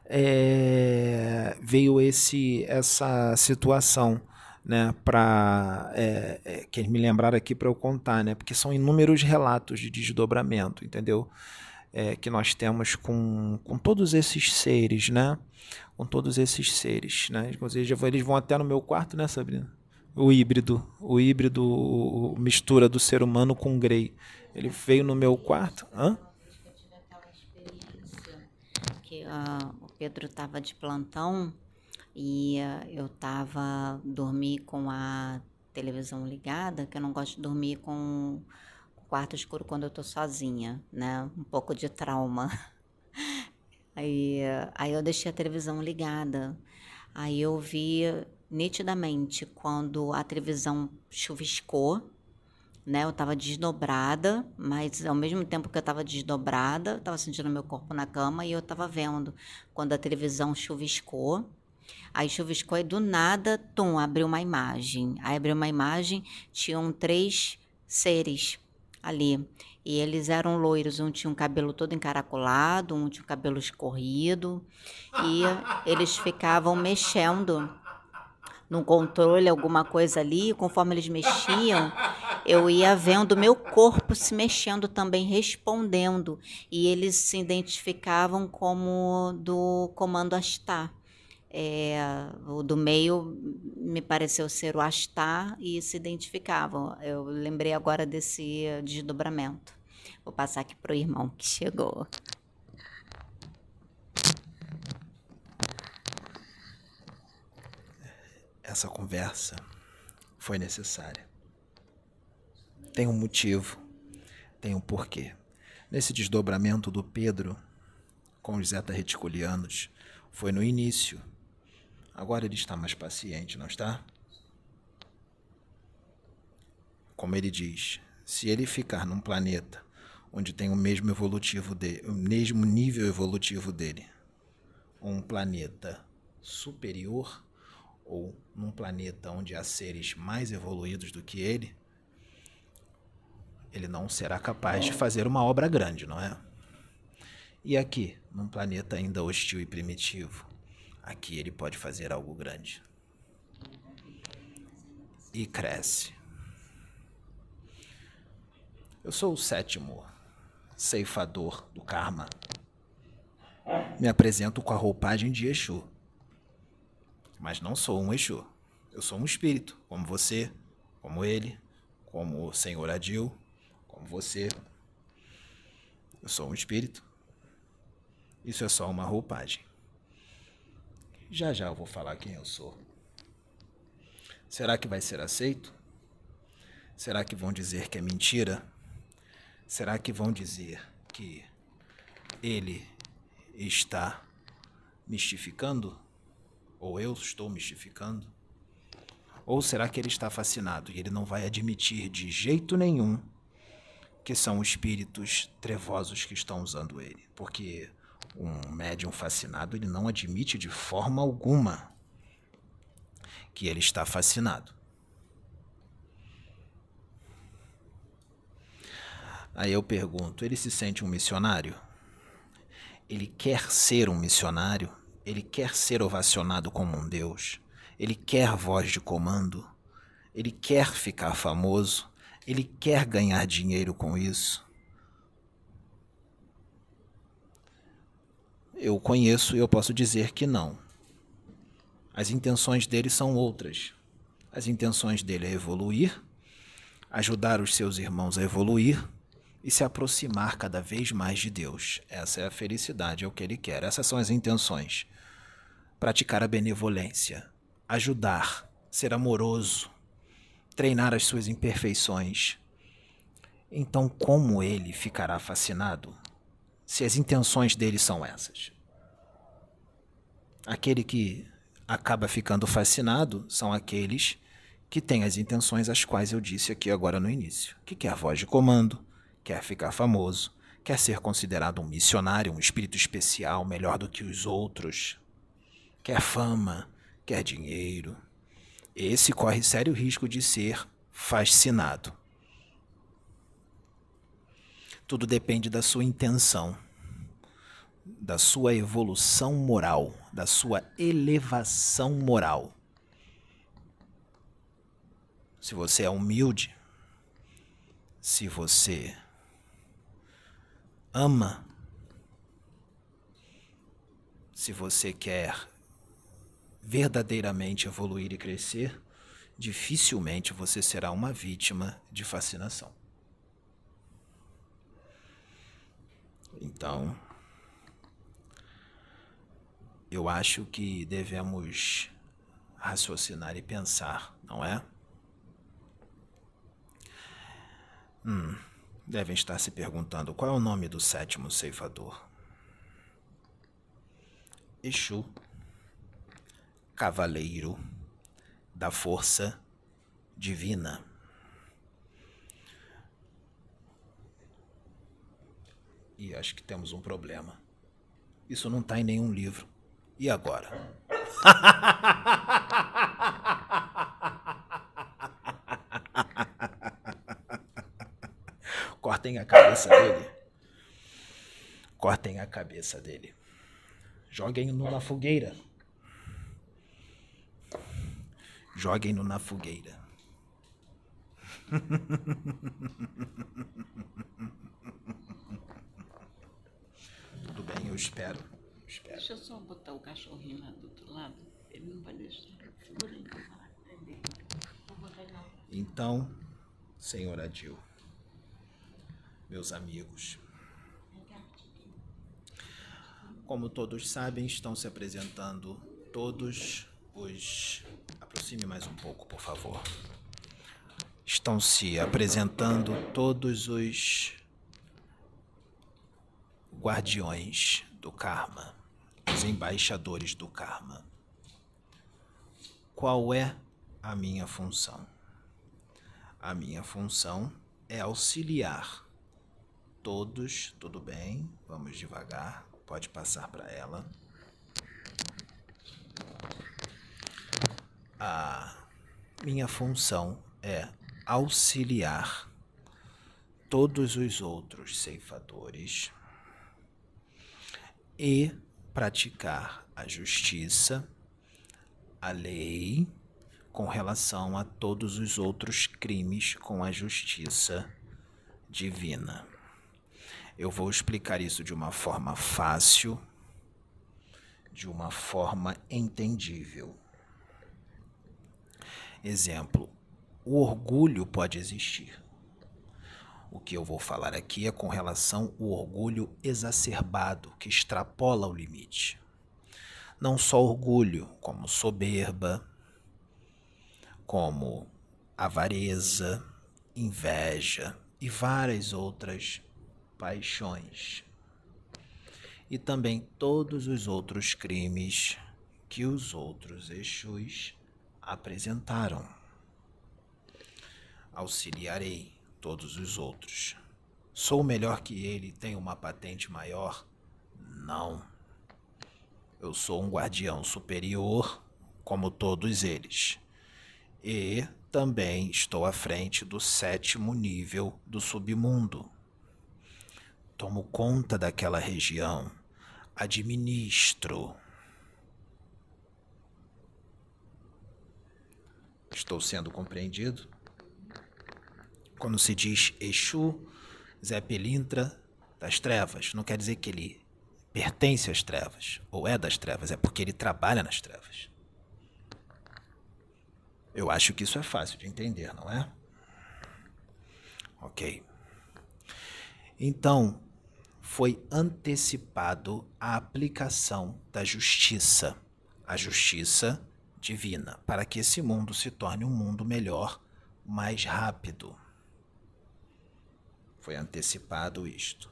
Speaker 2: é, veio esse essa situação, né? Para é, é, que eles me lembraram aqui para eu contar, né? Porque são inúmeros relatos de desdobramento, entendeu? É, que nós temos com, com todos esses seres, né? Com todos esses seres, né? Eles vão até no meu quarto, né, Sabrina? O híbrido, o híbrido o mistura do ser humano com Grey. Ele veio no meu quarto. Hã?
Speaker 3: Que uh, o Pedro estava de plantão e uh, eu estava dormir com a televisão ligada, que eu não gosto de dormir com o quarto escuro quando eu estou sozinha, né? Um pouco de trauma. [LAUGHS] Aí, uh, aí eu deixei a televisão ligada. Aí eu vi nitidamente quando a televisão chuviscou, né? Eu estava desdobrada, mas ao mesmo tempo que eu estava desdobrada, estava sentindo meu corpo na cama e eu estava vendo quando a televisão chuviscou. Aí chuviscou e do nada, tum, abriu uma imagem. Aí abriu uma imagem, tinham três seres ali. E eles eram loiros, um tinha um cabelo todo encaracolado, um tinha um cabelo escorrido. E eles ficavam mexendo num controle, alguma coisa ali, conforme eles mexiam, eu ia vendo meu corpo se mexendo também, respondendo. E eles se identificavam como do comando Astar. É, o do meio me pareceu ser o Astar e se identificavam. Eu lembrei agora desse desdobramento. Vou passar aqui para o irmão que chegou.
Speaker 2: Essa conversa foi necessária. Tem um motivo, tem um porquê. Nesse desdobramento do Pedro com os zeta reticulianos foi no início. Agora ele está mais paciente, não está? Como ele diz, se ele ficar num planeta onde tem o mesmo evolutivo dele, o mesmo nível evolutivo dele, um planeta superior, ou num planeta onde há seres mais evoluídos do que ele, ele não será capaz de fazer uma obra grande, não é? E aqui, num planeta ainda hostil e primitivo, aqui ele pode fazer algo grande. E cresce. Eu sou o sétimo ceifador do karma. Me apresento com a roupagem de Exu. Mas não sou um Exu. Eu sou um espírito, como você, como ele, como o senhor Adil, como você. Eu sou um espírito. Isso é só uma roupagem. Já já eu vou falar quem eu sou. Será que vai ser aceito? Será que vão dizer que é mentira? Será que vão dizer que ele está mistificando? Ou eu estou mistificando? Ou será que ele está fascinado e ele não vai admitir de jeito nenhum que são espíritos trevosos que estão usando ele? Porque um médium fascinado ele não admite de forma alguma que ele está fascinado. Aí eu pergunto: ele se sente um missionário? Ele quer ser um missionário? Ele quer ser ovacionado como um Deus? Ele quer voz de comando? Ele quer ficar famoso? Ele quer ganhar dinheiro com isso? Eu conheço e eu posso dizer que não. As intenções dele são outras. As intenções dele é evoluir, ajudar os seus irmãos a evoluir e se aproximar cada vez mais de Deus. Essa é a felicidade, é o que ele quer. Essas são as intenções. Praticar a benevolência, ajudar, ser amoroso, treinar as suas imperfeições. Então, como ele ficará fascinado se as intenções dele são essas? Aquele que acaba ficando fascinado são aqueles que têm as intenções às quais eu disse aqui agora no início, que quer voz de comando, quer ficar famoso, quer ser considerado um missionário, um espírito especial, melhor do que os outros, quer fama, quer dinheiro. Esse corre sério risco de ser fascinado. Tudo depende da sua intenção, da sua evolução moral, da sua elevação moral. Se você é humilde, se você ama. Se você quer verdadeiramente evoluir e crescer, dificilmente você será uma vítima de fascinação. Então, eu acho que devemos raciocinar e pensar, não é? Hum devem estar se perguntando qual é o nome do sétimo ceifador. Exu, Cavaleiro da Força Divina. E acho que temos um problema. Isso não está em nenhum livro. E agora? [LAUGHS] Cortem a cabeça dele. Cortem a cabeça dele. Joguem-no na fogueira. Joguem-no na fogueira. [LAUGHS] Tudo bem, eu espero. eu espero.
Speaker 1: Deixa eu só botar o cachorrinho lá do outro lado. Ele não vai deixar. Segura
Speaker 2: Então, senhor Adil meus amigos. Como todos sabem, estão se apresentando todos os. Aproxime mais um pouco, por favor. Estão se apresentando todos os guardiões do karma, os embaixadores do karma. Qual é a minha função? A minha função é auxiliar todos, tudo bem, vamos devagar, pode passar para ela. A minha função é auxiliar todos os outros ceifadores e praticar a justiça, a lei, com relação a todos os outros crimes com a justiça divina. Eu vou explicar isso de uma forma fácil, de uma forma entendível. Exemplo: o orgulho pode existir. O que eu vou falar aqui é com relação ao orgulho exacerbado, que extrapola o limite. Não só orgulho, como soberba, como avareza, inveja e várias outras paixões. E também todos os outros crimes que os outros Exus apresentaram. Auxiliarei todos os outros. Sou melhor que ele, tenho uma patente maior? Não. Eu sou um guardião superior, como todos eles. E também estou à frente do sétimo nível do submundo. Tomo conta daquela região, administro. Estou sendo compreendido? Quando se diz Exu, Zé Pelintra das trevas, não quer dizer que ele pertence às trevas ou é das trevas, é porque ele trabalha nas trevas. Eu acho que isso é fácil de entender, não é? Ok. Então, foi antecipado a aplicação da justiça, a justiça divina, para que esse mundo se torne um mundo melhor, mais rápido. Foi antecipado isto.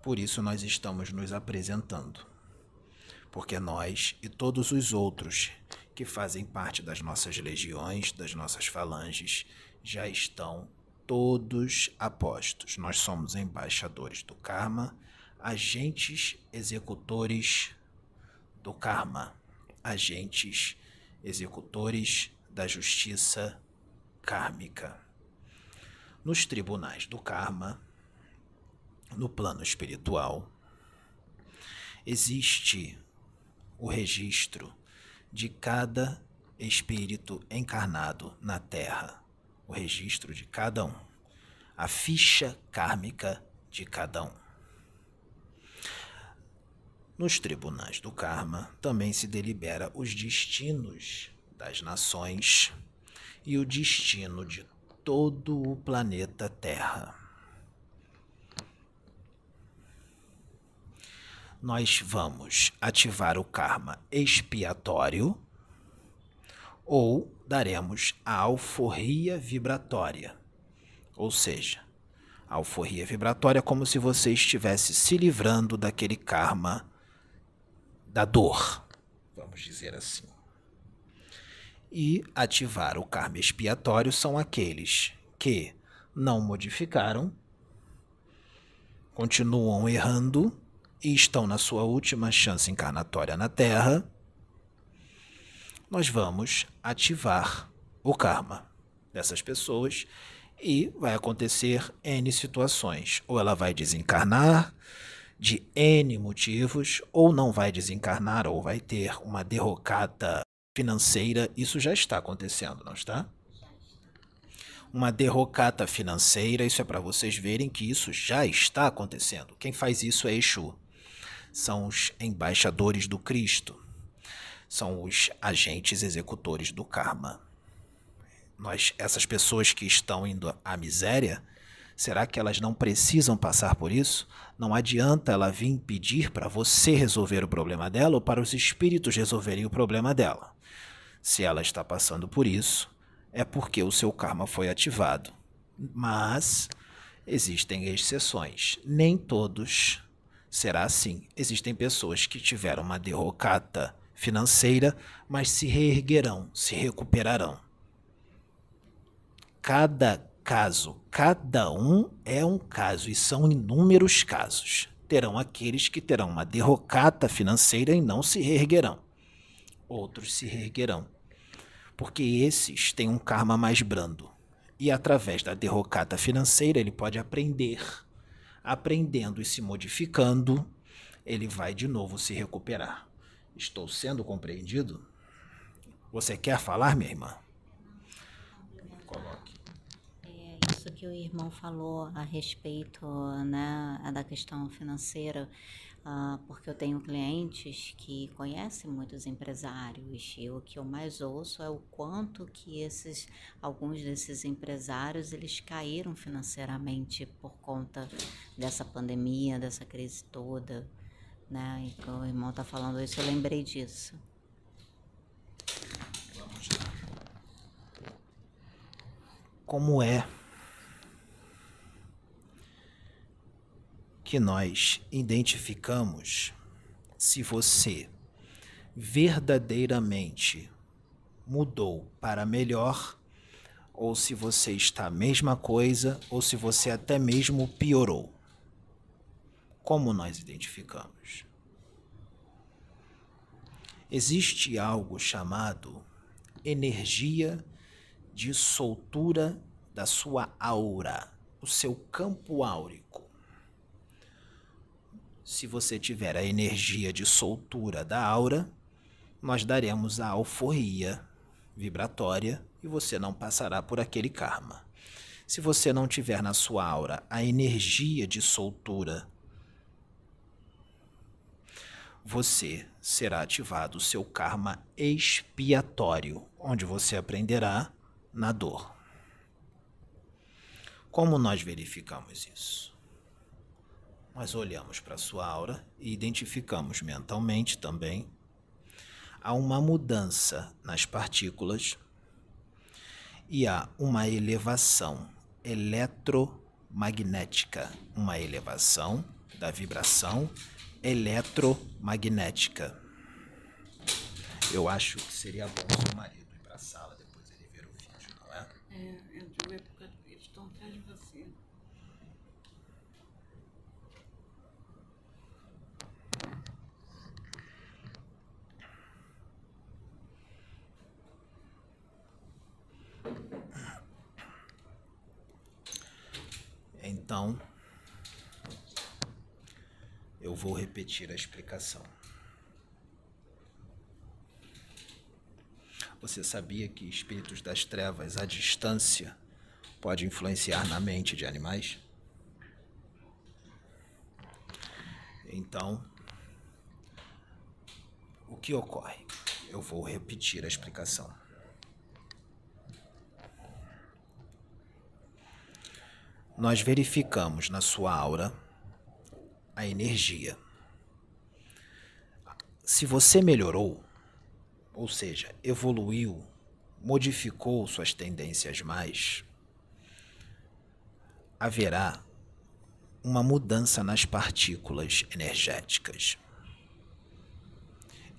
Speaker 2: Por isso nós estamos nos apresentando. Porque nós e todos os outros que fazem parte das nossas legiões, das nossas falanges, já estão todos apostos. Nós somos embaixadores do karma, agentes executores do karma, agentes executores da justiça kármica. Nos tribunais do karma, no plano espiritual, existe o registro de cada espírito encarnado na Terra, o registro de cada um, a ficha kármica de cada um. Nos tribunais do karma também se delibera os destinos das nações e o destino de todo o planeta Terra. Nós vamos ativar o karma expiatório ou daremos a alforria vibratória. Ou seja, a alforria vibratória é como se você estivesse se livrando daquele karma da dor, vamos dizer assim e ativar o karma expiatório são aqueles que não modificaram, continuam errando e estão na sua última chance encarnatória na Terra. Nós vamos ativar o karma dessas pessoas e vai acontecer N situações. Ou ela vai desencarnar de N motivos, ou não vai desencarnar, ou vai ter uma derrocada financeira, isso já está acontecendo, não está? Uma derrocata financeira, isso é para vocês verem que isso já está acontecendo. Quem faz isso é Exu. São os embaixadores do Cristo. São os agentes executores do karma. Nós, essas pessoas que estão indo à miséria, será que elas não precisam passar por isso? Não adianta ela vir pedir para você resolver o problema dela ou para os espíritos resolverem o problema dela. Se ela está passando por isso, é porque o seu karma foi ativado. Mas existem exceções. Nem todos será assim. Existem pessoas que tiveram uma derrocata financeira, mas se reerguerão, se recuperarão. Cada caso, cada um é um caso e são inúmeros casos. Terão aqueles que terão uma derrocata financeira e não se reerguerão. Outros se reerguerão porque esses têm um karma mais brando. E através da derrocata financeira ele pode aprender aprendendo e se modificando, ele vai de novo se recuperar. Estou sendo compreendido? Você quer falar, minha irmã?
Speaker 3: Coloque. O irmão falou a respeito né, da questão financeira uh, porque eu tenho clientes que conhecem muitos empresários e o que eu mais ouço é o quanto que esses alguns desses empresários eles caíram financeiramente por conta dessa pandemia, dessa crise toda, né? E o irmão está falando isso, eu lembrei disso.
Speaker 2: Como é que nós identificamos se você verdadeiramente mudou para melhor ou se você está a mesma coisa ou se você até mesmo piorou. Como nós identificamos? Existe algo chamado energia de soltura da sua aura, o seu campo áurico se você tiver a energia de soltura da aura, nós daremos a alforria vibratória e você não passará por aquele karma. Se você não tiver na sua aura a energia de soltura, você será ativado o seu karma expiatório, onde você aprenderá na dor. Como nós verificamos isso? Nós olhamos para sua aura e identificamos mentalmente também. Há uma mudança nas partículas e há uma elevação eletromagnética, uma elevação da vibração eletromagnética. Eu acho que seria bom seu marido ir para a sala depois ele ver o vídeo, não é? É, eu digo é porque eles estão atrás de você. Então, eu vou repetir a explicação. Você sabia que espíritos das trevas à distância podem influenciar na mente de animais? Então, o que ocorre? Eu vou repetir a explicação. Nós verificamos na sua aura a energia. Se você melhorou, ou seja, evoluiu, modificou suas tendências mais, haverá uma mudança nas partículas energéticas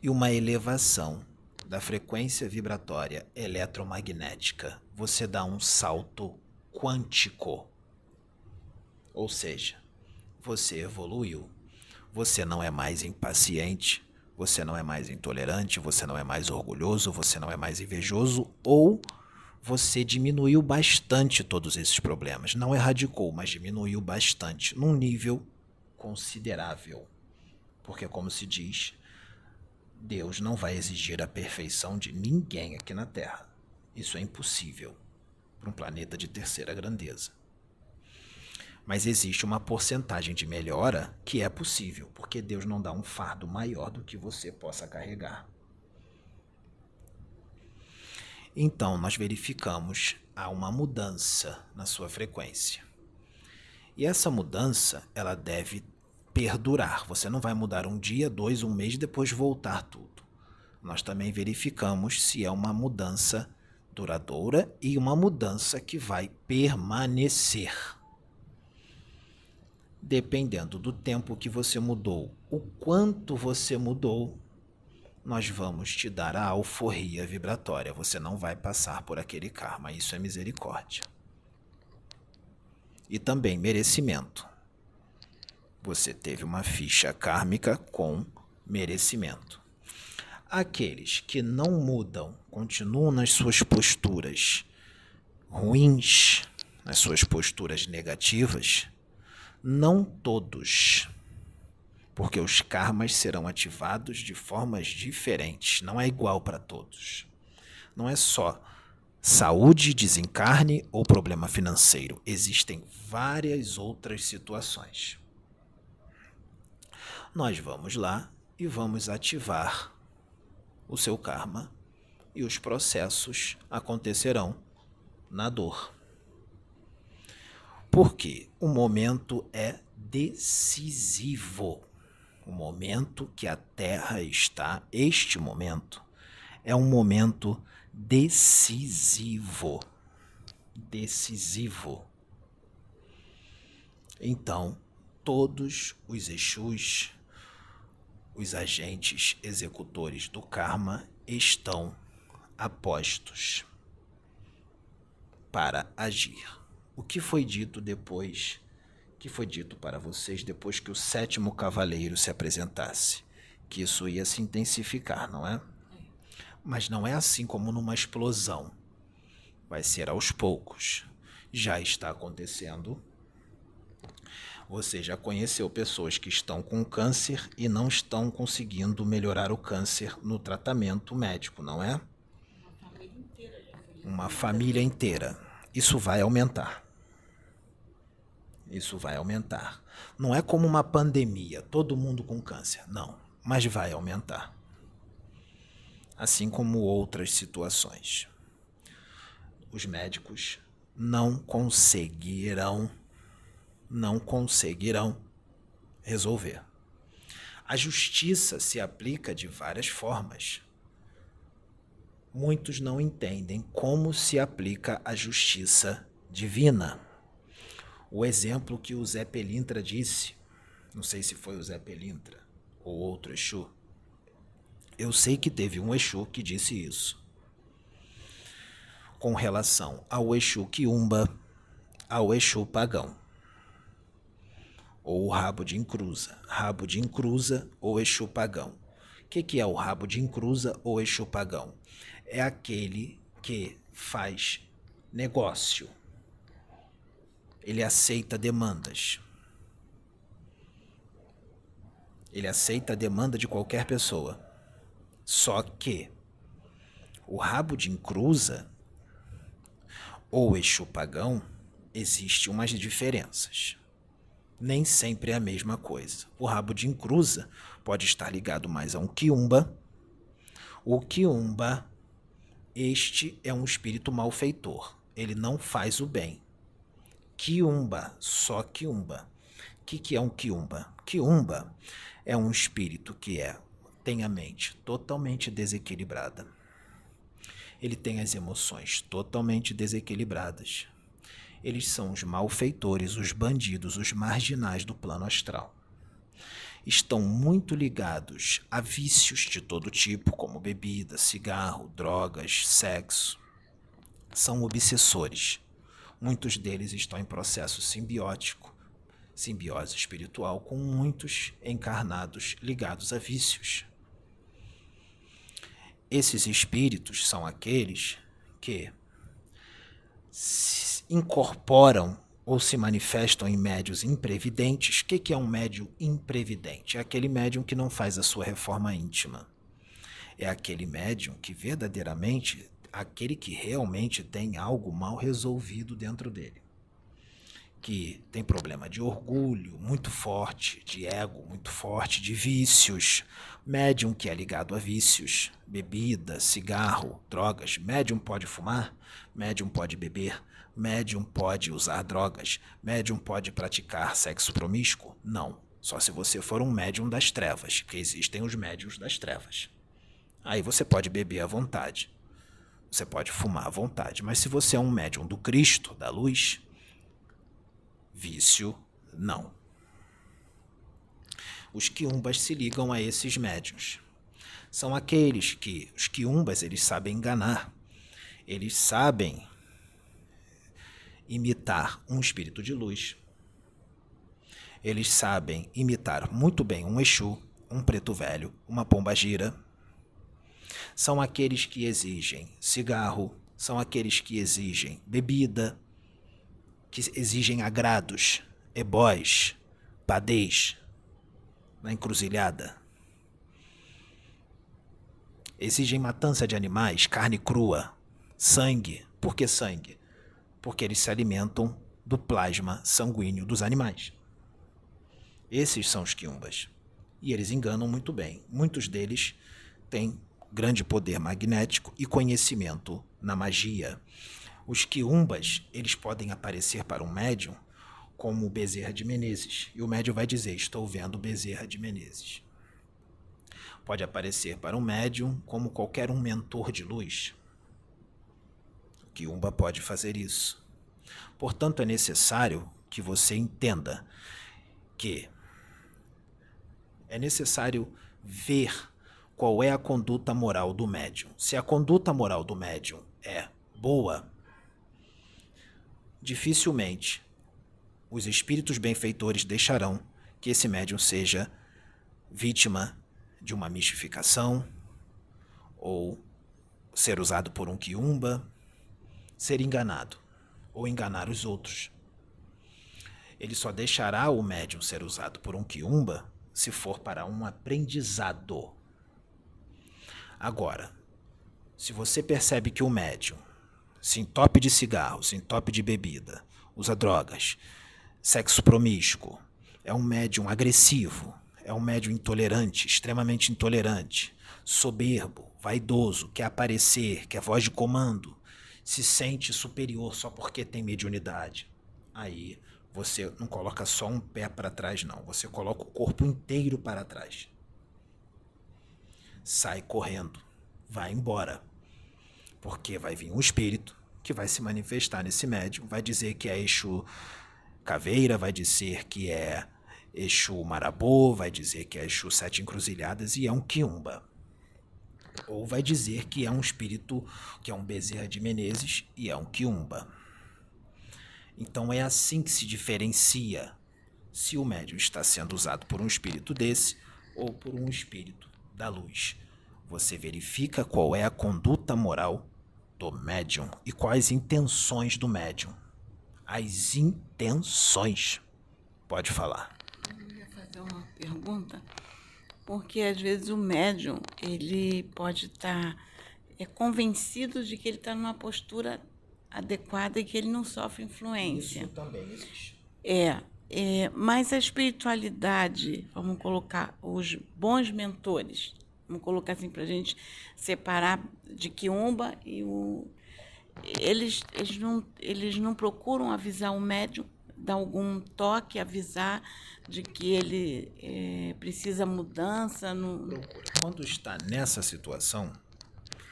Speaker 2: e uma elevação da frequência vibratória eletromagnética. Você dá um salto quântico ou seja, você evoluiu. Você não é mais impaciente, você não é mais intolerante, você não é mais orgulhoso, você não é mais invejoso ou você diminuiu bastante todos esses problemas. Não erradicou, mas diminuiu bastante, num nível considerável. Porque, como se diz, Deus não vai exigir a perfeição de ninguém aqui na Terra. Isso é impossível para um planeta de terceira grandeza. Mas existe uma porcentagem de melhora que é possível, porque Deus não dá um fardo maior do que você possa carregar. Então, nós verificamos há uma mudança na sua frequência. E essa mudança, ela deve perdurar. Você não vai mudar um dia, dois, um mês e depois voltar tudo. Nós também verificamos se é uma mudança duradoura e uma mudança que vai permanecer dependendo do tempo que você mudou, o quanto você mudou, nós vamos te dar a alforria vibratória. Você não vai passar por aquele karma. Isso é misericórdia. E também merecimento. Você teve uma ficha kármica com merecimento. Aqueles que não mudam, continuam nas suas posturas ruins, nas suas posturas negativas, Não todos, porque os karmas serão ativados de formas diferentes, não é igual para todos. Não é só saúde, desencarne ou problema financeiro. Existem várias outras situações. Nós vamos lá e vamos ativar o seu karma e os processos acontecerão na dor. Porque o momento é decisivo. O momento que a Terra está, este momento, é um momento decisivo. Decisivo. Então, todos os Exus, os agentes executores do karma, estão apostos para agir. O que foi dito depois? que foi dito para vocês depois que o sétimo cavaleiro se apresentasse? Que isso ia se intensificar, não é? Mas não é assim como numa explosão. Vai ser aos poucos. Já está acontecendo. Você já conheceu pessoas que estão com câncer e não estão conseguindo melhorar o câncer no tratamento médico, não é? Uma família inteira. Isso vai aumentar. Isso vai aumentar. Não é como uma pandemia, todo mundo com câncer. Não, mas vai aumentar assim como outras situações. Os médicos não conseguirão, não conseguirão resolver. A justiça se aplica de várias formas. Muitos não entendem como se aplica a justiça divina. O exemplo que o Zé Pelintra disse, não sei se foi o Zé Pelintra ou outro Exu, eu sei que teve um Exu que disse isso. Com relação ao Exu Quiumba, ao Exu Pagão. Ou o rabo de encruza. Rabo de encruza ou Exu Pagão. O que, que é o rabo de encruza ou Exu Pagão? É aquele que faz negócio. Ele aceita demandas. Ele aceita a demanda de qualquer pessoa. Só que o rabo de encruza ou Exu pagão existe umas diferenças. Nem sempre é a mesma coisa. O rabo de encruza pode estar ligado mais a um quiumba. O quiumba, este é um espírito malfeitor. Ele não faz o bem. Quiumba, só quiumba. O que, que é um quiumba? Quiumba é um espírito que é tem a mente totalmente desequilibrada. Ele tem as emoções totalmente desequilibradas. Eles são os malfeitores, os bandidos, os marginais do plano astral. Estão muito ligados a vícios de todo tipo, como bebida, cigarro, drogas, sexo. São obsessores. Muitos deles estão em processo simbiótico, simbiose espiritual, com muitos encarnados ligados a vícios. Esses espíritos são aqueles que incorporam ou se manifestam em médios imprevidentes. O que é um médio imprevidente? É aquele médium que não faz a sua reforma íntima. É aquele médium que verdadeiramente, aquele que realmente tem algo mal resolvido dentro dele que tem problema de orgulho muito forte, de ego muito forte, de vícios, médium que é ligado a vícios, bebida, cigarro, drogas. Médium pode fumar, médium pode beber, médium pode usar drogas, médium pode praticar sexo promíscuo? Não. Só se você for um médium das trevas, que existem os médiums das trevas. Aí você pode beber à vontade. Você pode fumar à vontade. Mas se você é um médium do Cristo, da luz, Vício, não. Os quiumbas se ligam a esses médios. São aqueles que os quiumbas eles sabem enganar. Eles sabem imitar um espírito de luz. Eles sabem imitar muito bem um Exu, um preto velho, uma pomba gira. São aqueles que exigem cigarro, são aqueles que exigem bebida, que exigem agrados, ebós, padês, na encruzilhada. Exigem matança de animais, carne crua, sangue. Por que sangue? Porque eles se alimentam do plasma sanguíneo dos animais. Esses são os quiumbas. E eles enganam muito bem. Muitos deles têm grande poder magnético e conhecimento na magia. Os quiumbas, eles podem aparecer para um médium como Bezerra de Menezes. E o médium vai dizer: Estou vendo Bezerra de Menezes. Pode aparecer para um médium como qualquer um mentor de luz. O quiumba pode fazer isso. Portanto, é necessário que você entenda que é necessário ver qual é a conduta moral do médium. Se a conduta moral do médium é boa, dificilmente os espíritos benfeitores deixarão que esse médium seja vítima de uma mistificação ou ser usado por um quiumba, ser enganado ou enganar os outros. Ele só deixará o médium ser usado por um quiumba se for para um aprendizado. Agora, se você percebe que o médium se entope de cigarro, se entope de bebida, usa drogas, sexo promíscuo, é um médium agressivo, é um médium intolerante, extremamente intolerante, soberbo, vaidoso, quer aparecer, quer voz de comando, se sente superior só porque tem mediunidade. Aí você não coloca só um pé para trás, não. Você coloca o corpo inteiro para trás. Sai correndo, vai embora. Porque vai vir um espírito que vai se manifestar nesse médium, vai dizer que é Exu Caveira, vai dizer que é Exu Marabô, vai dizer que é Exu Sete Encruzilhadas e é um Quiumba. Ou vai dizer que é um espírito, que é um Bezerra de Menezes e é um Quiumba. Então é assim que se diferencia se o médium está sendo usado por um espírito desse ou por um espírito da luz. Você verifica qual é a conduta moral do médium e quais intenções do médium as intenções. Pode falar.
Speaker 1: Eu ia fazer uma pergunta, porque às vezes o médium ele pode estar tá, é convencido de que ele está numa postura adequada e que ele não sofre influência.
Speaker 2: Isso também existe.
Speaker 1: É, é, mas a espiritualidade, vamos colocar os bons mentores, vamos colocar assim para a gente separar de Quiumba e o eles, eles, não, eles não procuram avisar o médium, dar algum toque, avisar de que ele é, precisa mudança. No...
Speaker 2: Quando está nessa situação,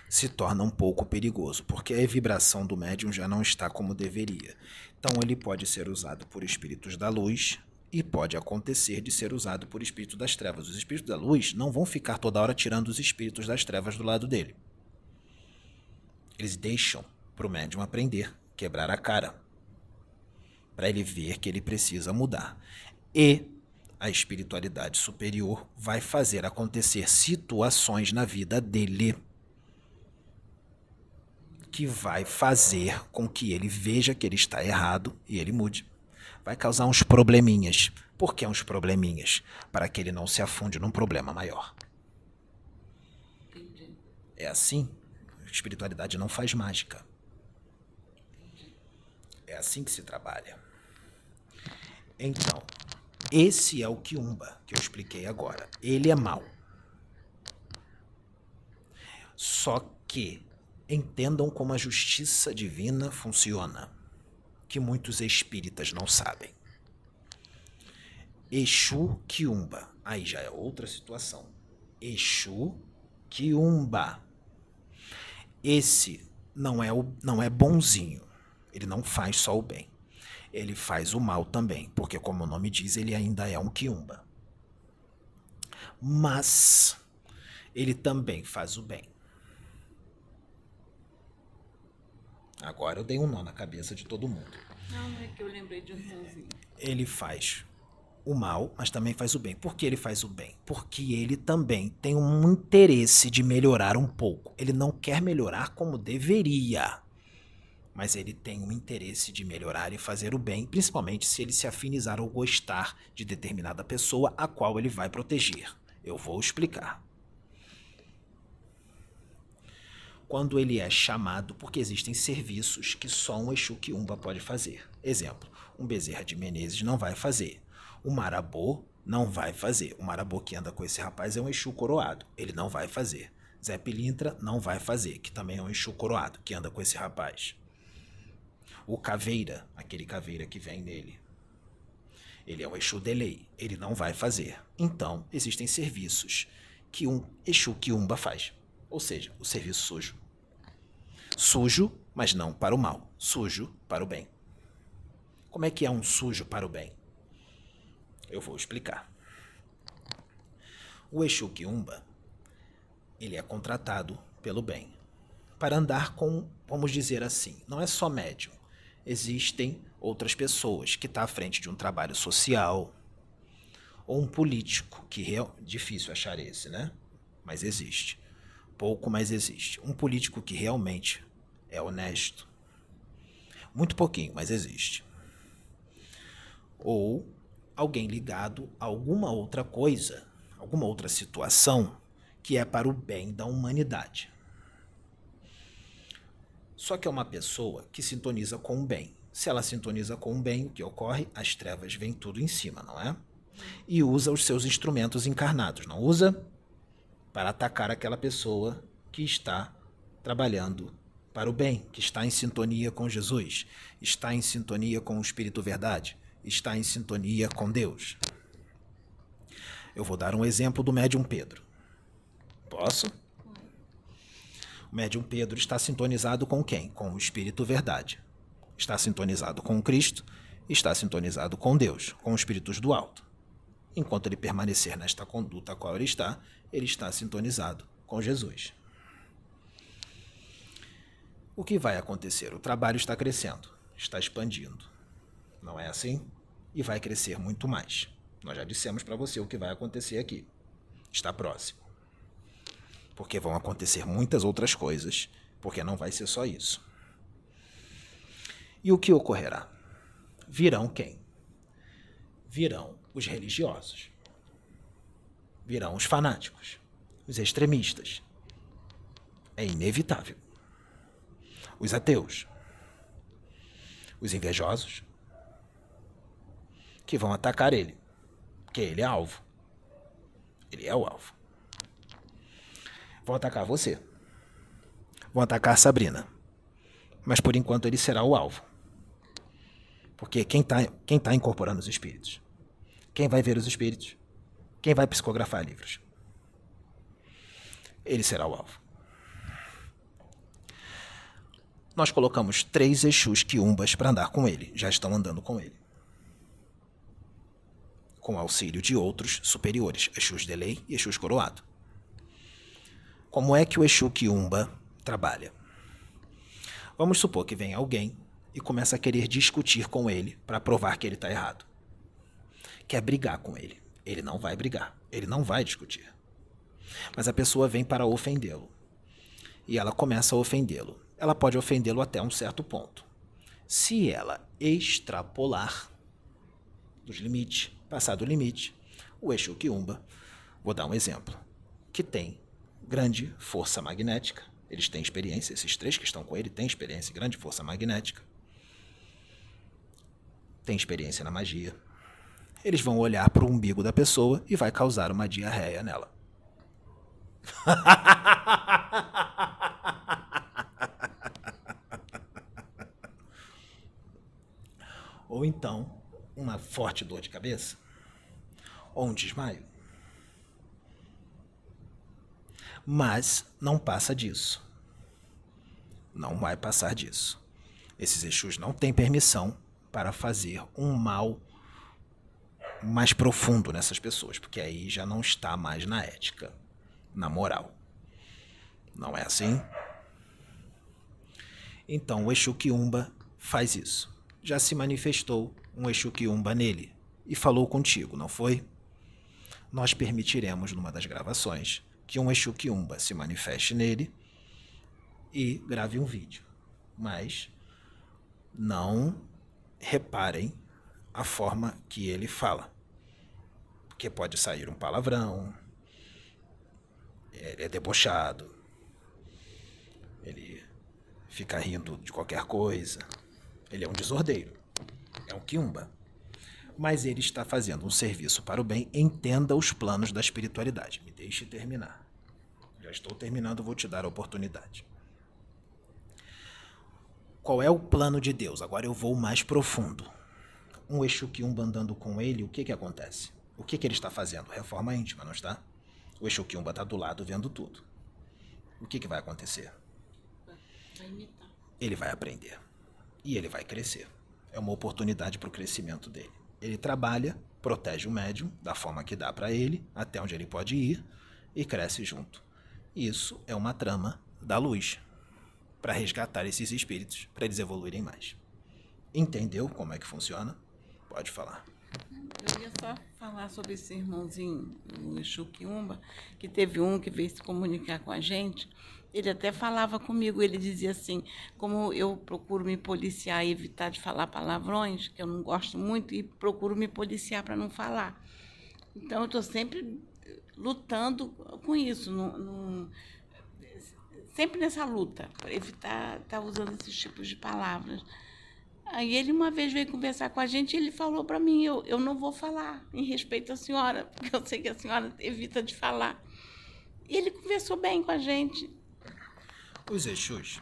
Speaker 2: se torna um pouco perigoso, porque a vibração do médium já não está como deveria. Então ele pode ser usado por espíritos da luz e pode acontecer de ser usado por espíritos das trevas. Os espíritos da luz não vão ficar toda hora tirando os espíritos das trevas do lado dele. Eles deixam para o médium aprender, quebrar a cara, para ele ver que ele precisa mudar. E a espiritualidade superior vai fazer acontecer situações na vida dele que vai fazer com que ele veja que ele está errado e ele mude. Vai causar uns probleminhas. Por que uns probleminhas? Para que ele não se afunde num problema maior. É assim. A espiritualidade não faz mágica. É assim que se trabalha. Então, esse é o Kiumba que eu expliquei agora. Ele é mau. Só que entendam como a justiça divina funciona, que muitos espíritas não sabem. Exu Kiumba. Aí já é outra situação. Exu Kiumba. Esse não é o não é bonzinho. Ele não faz só o bem. Ele faz o mal também, porque como o nome diz, ele ainda é um quiumba. Mas ele também faz o bem. Agora eu dei um nó na cabeça de todo mundo.
Speaker 1: Não, não é que eu lembrei de um sonzinho.
Speaker 2: Ele faz o mal, mas também faz o bem. Por que ele faz o bem? Porque ele também tem um interesse de melhorar um pouco. Ele não quer melhorar como deveria mas ele tem um interesse de melhorar e fazer o bem, principalmente se ele se afinizar ou gostar de determinada pessoa a qual ele vai proteger. Eu vou explicar. Quando ele é chamado, porque existem serviços que só um Exu Quiumba pode fazer. Exemplo, um Bezerra de Menezes não vai fazer. O Marabô não vai fazer. O Marabô que anda com esse rapaz é um Exu coroado. Ele não vai fazer. Zé Pilintra não vai fazer, que também é um Exu coroado, que anda com esse rapaz. O Caveira, aquele Caveira que vem nele, ele é um Exu Delay, ele não vai fazer. Então, existem serviços que um Exu Kiumba faz. Ou seja, o serviço sujo. Sujo, mas não para o mal. Sujo para o bem. Como é que é um sujo para o bem? Eu vou explicar. O Exu Kiumba, ele é contratado pelo bem para andar com, vamos dizer assim, não é só médium, existem outras pessoas que está à frente de um trabalho social ou um político que é difícil achar esse, né? Mas existe. Pouco, mas existe. Um político que realmente é honesto. Muito pouquinho, mas existe. Ou alguém ligado a alguma outra coisa, alguma outra situação que é para o bem da humanidade. Só que é uma pessoa que sintoniza com o bem. Se ela sintoniza com o bem, o que ocorre? As trevas vêm tudo em cima, não é? E usa os seus instrumentos encarnados, não usa? Para atacar aquela pessoa que está trabalhando para o bem, que está em sintonia com Jesus, está em sintonia com o Espírito Verdade, está em sintonia com Deus. Eu vou dar um exemplo do médium Pedro. Posso? O médium Pedro está sintonizado com quem? Com o Espírito Verdade. Está sintonizado com Cristo, está sintonizado com Deus, com os espíritos do alto. Enquanto ele permanecer nesta conduta a qual ele está, ele está sintonizado com Jesus. O que vai acontecer? O trabalho está crescendo, está expandindo. Não é assim? E vai crescer muito mais. Nós já dissemos para você o que vai acontecer aqui. Está próximo porque vão acontecer muitas outras coisas, porque não vai ser só isso. E o que ocorrerá? Virão quem? Virão os religiosos. Virão os fanáticos, os extremistas. É inevitável. Os ateus. Os invejosos. Que vão atacar ele. Porque ele é alvo. Ele é o alvo vão atacar você. Vão atacar Sabrina. Mas por enquanto ele será o alvo. Porque quem está quem tá incorporando os espíritos? Quem vai ver os espíritos? Quem vai psicografar livros? Ele será o alvo. Nós colocamos três Exus quiumbas para andar com ele. Já estão andando com ele. Com auxílio de outros superiores, Exus de lei e Exus coroado. Como é que o Exu Kiumba trabalha? Vamos supor que vem alguém e começa a querer discutir com ele para provar que ele está errado. Quer brigar com ele. Ele não vai brigar. Ele não vai discutir. Mas a pessoa vem para ofendê-lo. E ela começa a ofendê-lo. Ela pode ofendê-lo até um certo ponto. Se ela extrapolar dos limites, passar do limite, o Exu Kiumba, vou dar um exemplo, que tem grande força magnética. Eles têm experiência, esses três que estão com ele têm experiência, grande força magnética. Tem experiência na magia. Eles vão olhar para o umbigo da pessoa e vai causar uma diarreia nela. [LAUGHS] Ou então, uma forte dor de cabeça, ou um desmaio. Mas não passa disso. Não vai passar disso. Esses Exus não têm permissão para fazer um mal mais profundo nessas pessoas, porque aí já não está mais na ética, na moral. Não é assim? Então o Exu Kiumba faz isso. Já se manifestou um Exu Kiumba nele e falou contigo, não foi? Nós permitiremos numa das gravações que um Exu Kiumba se manifeste nele e grave um vídeo. Mas não reparem a forma que ele fala. Porque pode sair um palavrão, ele é debochado, ele fica rindo de qualquer coisa, ele é um desordeiro, é um quiumba. Mas ele está fazendo um serviço para o bem, entenda os planos da espiritualidade. Me deixe terminar. Já estou terminando, vou te dar a oportunidade. Qual é o plano de Deus? Agora eu vou mais profundo. Um Exu Kiumba andando com ele, o que que acontece? O que que ele está fazendo? Reforma íntima, não está? O Exu Kiumba está do lado vendo tudo. O que que vai acontecer?
Speaker 1: Vai imitar.
Speaker 2: Ele vai aprender. E ele vai crescer. É uma oportunidade para o crescimento dele. Ele trabalha, protege o médium da forma que dá para ele, até onde ele pode ir, e cresce junto. Isso é uma trama da luz, para resgatar esses espíritos, para eles evoluírem mais. Entendeu como é que funciona? Pode falar.
Speaker 1: Eu ia só falar sobre esse irmãozinho, o Exu Quiumba, que teve um que veio se comunicar com a gente. Ele até falava comigo, ele dizia assim, como eu procuro me policiar e evitar de falar palavrões, que eu não gosto muito, e procuro me policiar para não falar. Então, eu estou sempre lutando com isso. Sempre nessa luta, para evitar estar tá usando esses tipos de palavras. Aí ele uma vez veio conversar com a gente e ele falou para mim, eu, eu não vou falar em respeito à senhora, [LAUGHS] porque eu sei que a senhora evita de falar. E ele conversou bem com a gente.
Speaker 2: Os Exus,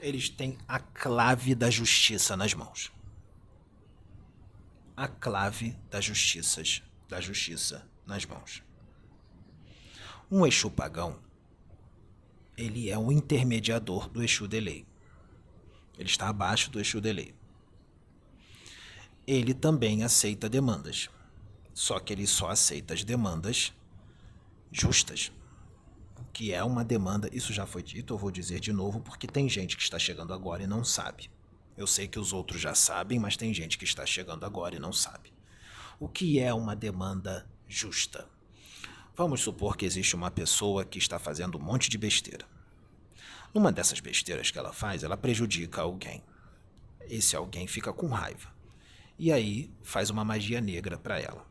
Speaker 2: eles têm a clave da justiça nas mãos. A clave da justiça, da justiça nas mãos. Um Exu pagão ele é um intermediador do Exu Delay. Ele está abaixo do Exu Delay. Ele também aceita demandas, só que ele só aceita as demandas justas, que é uma demanda, isso já foi dito, eu vou dizer de novo, porque tem gente que está chegando agora e não sabe. Eu sei que os outros já sabem, mas tem gente que está chegando agora e não sabe. O que é uma demanda justa? Vamos supor que existe uma pessoa que está fazendo um monte de besteira. Numa dessas besteiras que ela faz, ela prejudica alguém. Esse alguém fica com raiva. E aí faz uma magia negra para ela.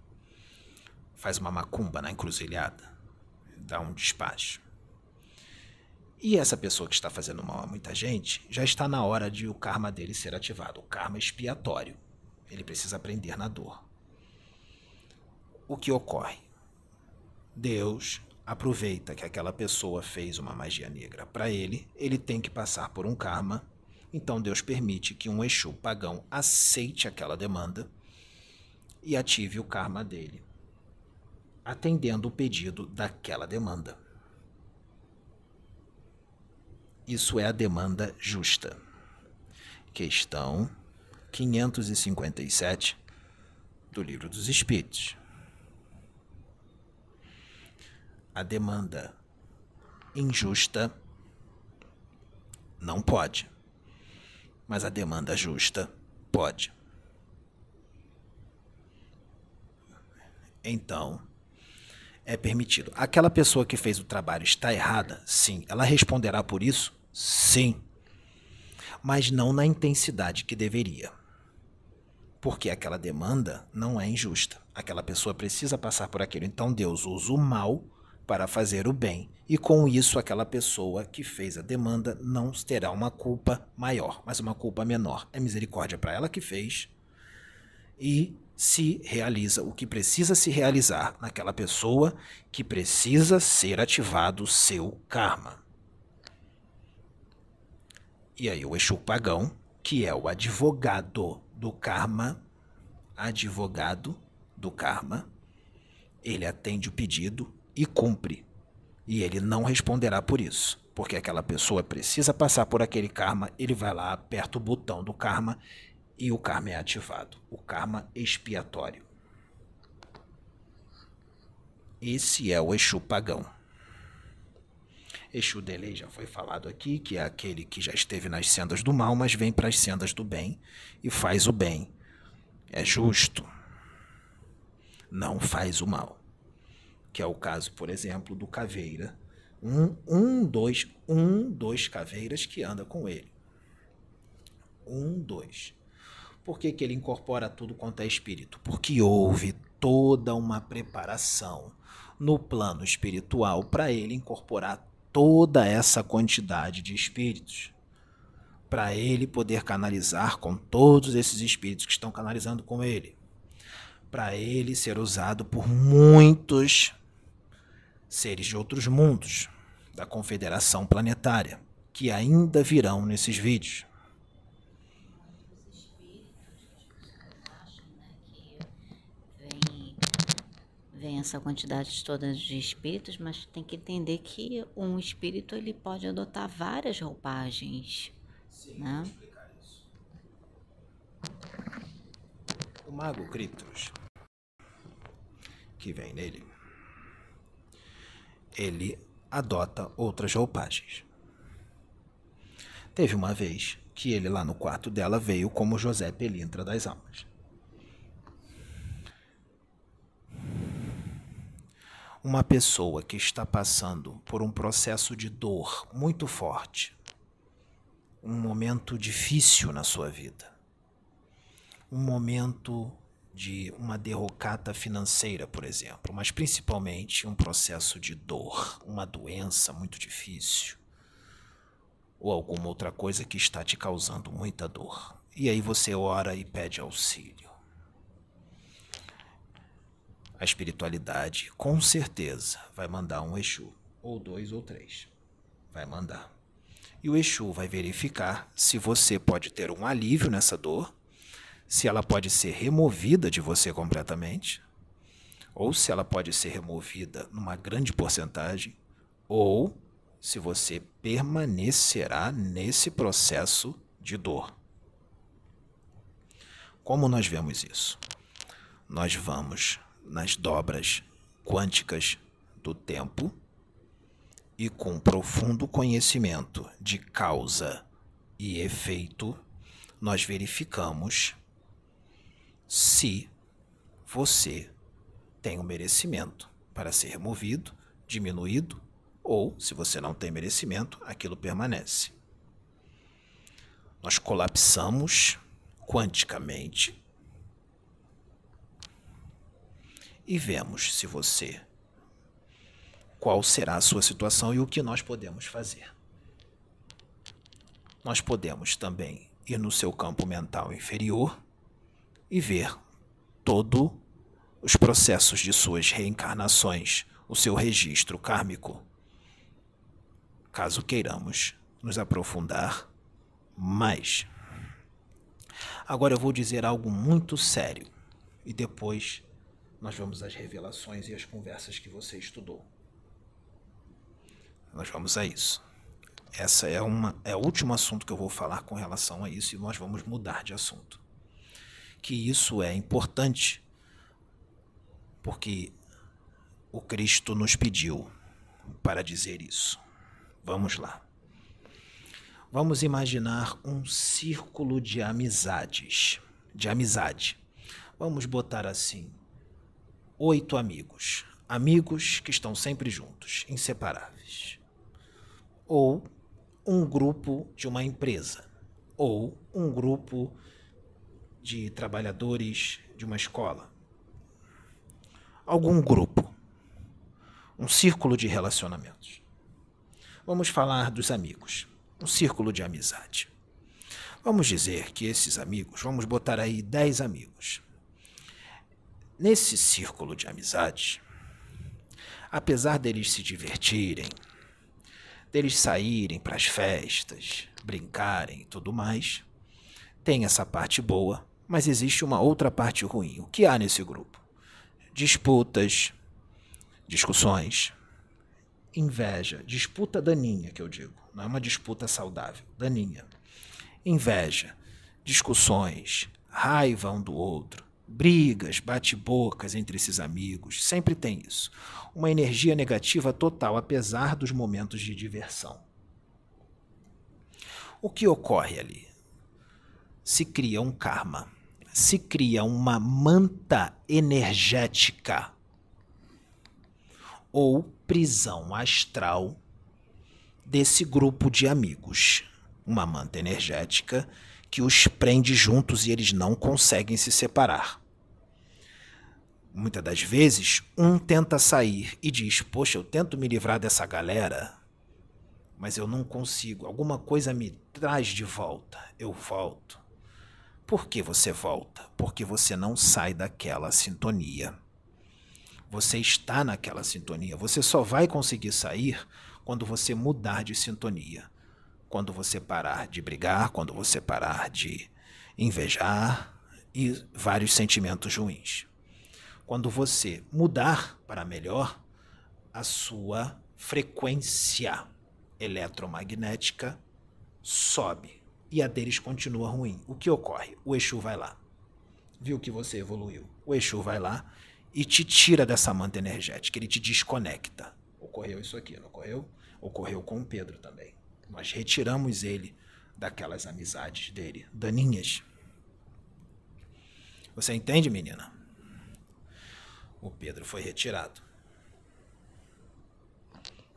Speaker 2: Faz uma macumba na encruzilhada. Dá um despacho. E essa pessoa que está fazendo mal a muita gente, já está na hora de o karma dele ser ativado, o karma expiatório. Ele precisa aprender na dor. O que ocorre? Deus aproveita que aquela pessoa fez uma magia negra para ele, ele tem que passar por um karma. Então Deus permite que um Exu pagão aceite aquela demanda e ative o karma dele, atendendo o pedido daquela demanda. Isso é a demanda justa. Questão 557 do Livro dos Espíritos a demanda injusta não pode. Mas a demanda justa pode. Então, é permitido. Aquela pessoa que fez o trabalho está errada? Sim. Ela responderá por isso? Sim. Mas não na intensidade que deveria. Porque aquela demanda não é injusta. Aquela pessoa precisa passar por aquilo. Então Deus usa o mal para fazer o bem. E com isso, aquela pessoa que fez a demanda não terá uma culpa maior, mas uma culpa menor. É misericórdia para ela que fez e se realiza o que precisa se realizar naquela pessoa que precisa ser ativado o seu karma. E aí o Exu Pagão, que é o advogado do karma, advogado do karma, ele atende o pedido e cumpre. E ele não responderá por isso, porque aquela pessoa precisa passar por aquele karma, ele vai lá, aperta o botão do karma e o karma é ativado o karma expiatório. Esse é o Exu pagão. Exu Delei já foi falado aqui, que é aquele que já esteve nas sendas do mal, mas vem para as sendas do bem e faz o bem. É justo. Não faz o mal que é o caso, por exemplo, do caveira. Um, um, dois, um, dois caveiras que anda com ele. Um, dois. Por que, que ele incorpora tudo quanto é espírito? Porque houve toda uma preparação no plano espiritual para ele incorporar toda essa quantidade de espíritos. Para ele poder canalizar com todos esses espíritos que estão canalizando com ele. Para ele ser usado por muitos seres de outros mundos da Confederação Planetária que ainda virão nesses vídeos.
Speaker 3: vem essa quantidade toda de espíritos, mas tem que entender que um espírito ele pode adotar várias roupagens, Sim, né?
Speaker 2: O mago Criptos, que vem nele, ele adota outras roupagens. Teve uma vez que ele lá no quarto dela veio como José Pelintra das Almas. Uma pessoa que está passando por um processo de dor muito forte, um momento difícil na sua vida, um momento de uma derrocata financeira, por exemplo, mas principalmente um processo de dor, uma doença muito difícil, ou alguma outra coisa que está te causando muita dor. E aí você ora e pede auxílio. A espiritualidade, com certeza, vai mandar um Exu, ou dois ou três. Vai mandar. E o Exu vai verificar se você pode ter um alívio nessa dor, se ela pode ser removida de você completamente, ou se ela pode ser removida numa grande porcentagem, ou se você permanecerá nesse processo de dor. Como nós vemos isso? Nós vamos nas dobras quânticas do tempo e com profundo conhecimento de causa e efeito, nós verificamos se você tem o um merecimento para ser removido, diminuído, ou, se você não tem merecimento, aquilo permanece. Nós colapsamos quanticamente e vemos se você qual será a sua situação e o que nós podemos fazer. Nós podemos também ir no seu campo mental inferior e ver todo os processos de suas reencarnações, o seu registro kármico. Caso queiramos nos aprofundar mais. Agora eu vou dizer algo muito sério e depois nós vamos às revelações e às conversas que você estudou. Nós vamos a isso. Essa é uma é o último assunto que eu vou falar com relação a isso e nós vamos mudar de assunto. Que isso é importante porque o Cristo nos pediu para dizer isso. Vamos lá. Vamos imaginar um círculo de amizades, de amizade. Vamos botar assim: oito amigos. Amigos que estão sempre juntos, inseparáveis. Ou um grupo de uma empresa. Ou um grupo trabalhadores de uma escola. Algum grupo. Um círculo de relacionamentos. Vamos falar dos amigos. Um círculo de amizade. Vamos dizer que esses amigos, vamos botar aí dez amigos. Nesse círculo de amizade, apesar deles se divertirem, deles saírem para as festas, brincarem e tudo mais, tem essa parte boa, mas existe uma outra parte ruim. O que há nesse grupo? Disputas, discussões, inveja, disputa daninha, que eu digo, não é uma disputa saudável, daninha. Inveja, discussões, raiva um do outro, brigas, bate-bocas entre esses amigos, sempre tem isso. Uma energia negativa total, apesar dos momentos de diversão. O que ocorre ali? Se cria um karma, se cria uma manta energética ou prisão astral desse grupo de amigos. Uma manta energética que os prende juntos e eles não conseguem se separar. Muitas das vezes, um tenta sair e diz: Poxa, eu tento me livrar dessa galera, mas eu não consigo. Alguma coisa me traz de volta. Eu volto. Por que você volta? Porque você não sai daquela sintonia. Você está naquela sintonia. Você só vai conseguir sair quando você mudar de sintonia. Quando você parar de brigar, quando você parar de invejar e vários sentimentos ruins. Quando você mudar para melhor a sua frequência eletromagnética sobe e a deles continua ruim. O que ocorre? O Exu vai lá. Viu que você evoluiu. O Exu vai lá e te tira dessa manta energética, ele te desconecta. Ocorreu isso aqui, não ocorreu? Ocorreu com o Pedro também. Nós retiramos ele daquelas amizades dele, daninhas. Você entende, menina? O Pedro foi retirado.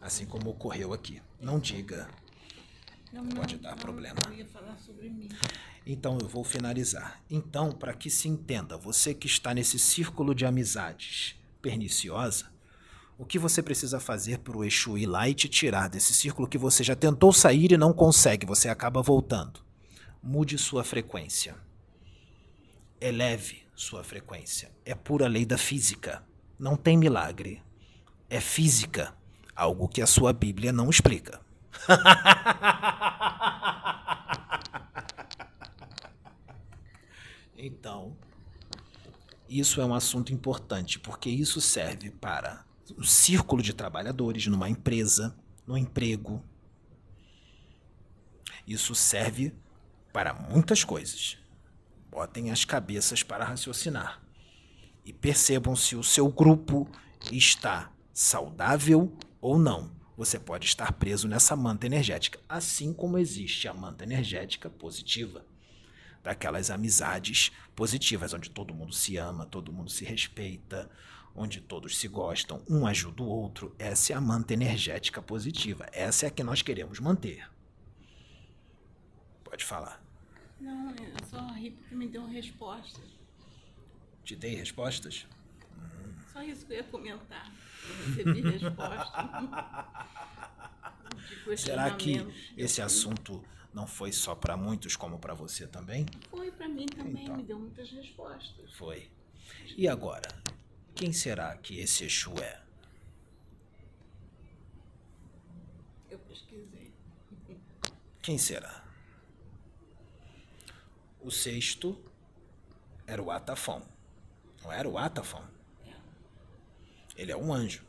Speaker 2: Assim como ocorreu aqui. Não diga.
Speaker 1: Não, não,
Speaker 2: Pode dar
Speaker 1: não,
Speaker 2: problema.
Speaker 1: Eu ia falar sobre mim.
Speaker 2: Então eu vou finalizar. Então, para que se entenda, você que está nesse círculo de amizades perniciosa, o que você precisa fazer para o Exu ir lá e te tirar desse círculo que você já tentou sair e não consegue, você acaba voltando? Mude sua frequência. Eleve sua frequência. É pura lei da física. Não tem milagre. É física. Algo que a sua Bíblia não explica. [LAUGHS] Então, isso é um assunto importante, porque isso serve para o círculo de trabalhadores numa empresa, no emprego. Isso serve para muitas coisas. Botem as cabeças para raciocinar e percebam se o seu grupo está saudável ou não. Você pode estar preso nessa manta energética, assim como existe a manta energética positiva daquelas amizades positivas, onde todo mundo se ama, todo mundo se respeita, onde todos se gostam, um ajuda o outro. Essa é a manta energética positiva. Essa é a que nós queremos manter. Pode falar.
Speaker 1: Não, eu só ri porque me deu resposta.
Speaker 2: Te dei respostas?
Speaker 1: Só isso que eu ia comentar. Recebi resposta. [LAUGHS]
Speaker 2: Será que esse assunto não foi só para muitos como para você também?
Speaker 1: Foi para mim também,
Speaker 2: Então.
Speaker 1: me deu muitas respostas.
Speaker 2: Foi. E agora? Quem será que esse Exu é?
Speaker 1: Eu pesquisei.
Speaker 2: Quem será? O sexto era o Atafão. Não era o Atafão? Ele é um anjo.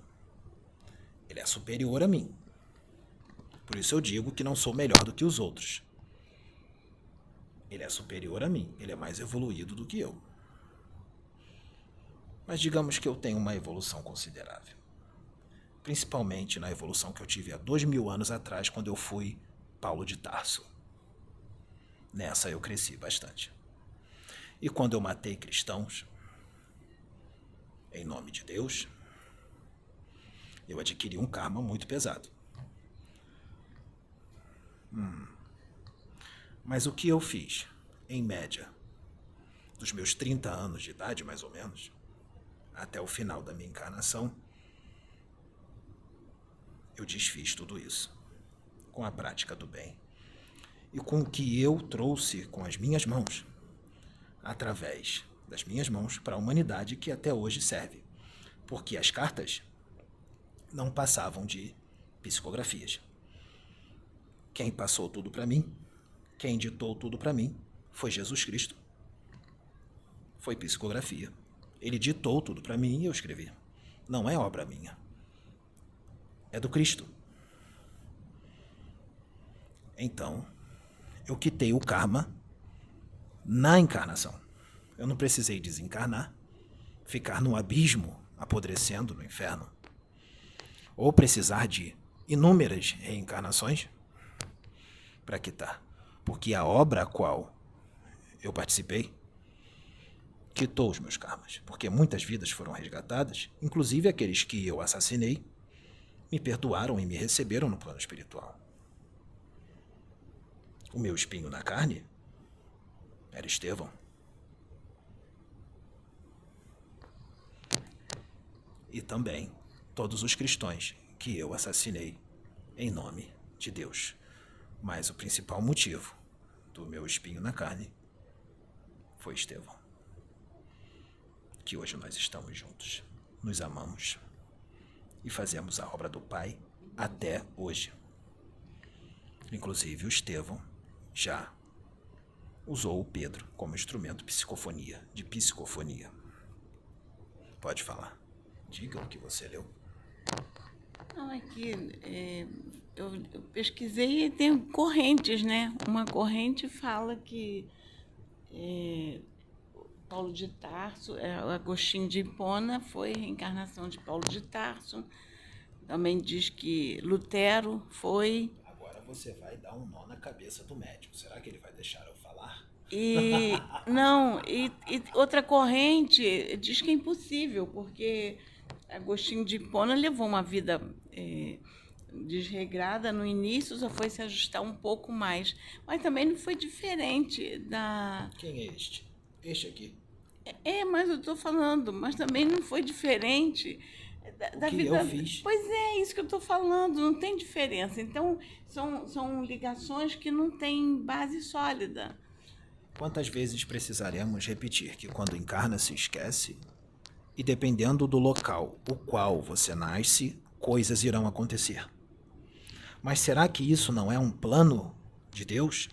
Speaker 2: Ele é superior a mim. Por isso eu digo que não sou melhor do que os outros. Ele é superior a mim. Ele é mais evoluído do que eu. Mas digamos que eu tenho uma evolução considerável. Principalmente na evolução que eu tive há dois mil anos atrás, quando eu fui Paulo de Tarso. Nessa eu cresci bastante. E quando eu matei cristãos, em nome de Deus, eu adquiri um karma muito pesado. Hum. Mas o que eu fiz, em média, dos meus 30 anos de idade, mais ou menos, até o final da minha encarnação, eu desfiz tudo isso com a prática do bem e com o que eu trouxe com as minhas mãos, através das minhas mãos, para a humanidade que até hoje serve. Porque as cartas não passavam de psicografias. Quem passou tudo para mim, quem ditou tudo para mim, foi Jesus Cristo. Foi psicografia. Ele ditou tudo para mim e eu escrevi. Não é obra minha. É do Cristo. Então, eu quitei o karma na encarnação. Eu não precisei desencarnar, ficar no abismo, apodrecendo no inferno, ou precisar de inúmeras reencarnações para quitar. Porque a obra a qual eu participei quitou os meus karmas. Porque muitas vidas foram resgatadas, inclusive aqueles que eu assassinei, me perdoaram e me receberam no plano espiritual. O meu espinho na carne era Estevão. E também todos os cristãos que eu assassinei em nome de Deus. Mas o principal motivo do meu espinho na carne foi Estevão. Que hoje nós estamos juntos, nos amamos e fazemos a obra do Pai até hoje. Inclusive o Estevão já usou o Pedro como instrumento psicofonia, de psicofonia. Pode falar. Diga o que você leu.
Speaker 1: Não, é que é, eu, eu, pesquisei e tem correntes, né? Uma corrente fala que é, Paulo de Tarso, é, Agostinho de Hipona foi reencarnação de Paulo de Tarso. Também diz que Lutero foi.
Speaker 2: Agora você vai dar um nó na cabeça do médico. Será que ele vai deixar eu falar?
Speaker 1: E [LAUGHS] não, e, e outra corrente diz que é impossível, porque Agostinho de Hipona levou uma vida é, desregrada no início, só foi se ajustar um pouco mais. Mas também não foi diferente da.
Speaker 2: Quem é este? Este aqui.
Speaker 1: É, mas eu estou falando, mas também não foi diferente da, da
Speaker 2: que
Speaker 1: vida.
Speaker 2: Eu fiz.
Speaker 1: Pois é, isso que eu estou falando, não tem diferença. Então, são, são ligações que não têm base sólida.
Speaker 2: Quantas vezes precisaremos repetir que quando encarna se esquece? E dependendo do local o qual você nasce, coisas irão acontecer. Mas será que isso não é um plano de Deus?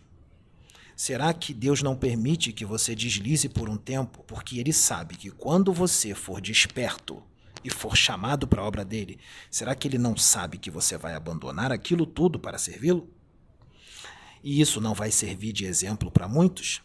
Speaker 2: Será que Deus não permite que você deslize por um tempo, porque Ele sabe que quando você for desperto e for chamado para a obra dele, será que Ele não sabe que você vai abandonar aquilo tudo para servi-lo? E isso não vai servir de exemplo para muitos?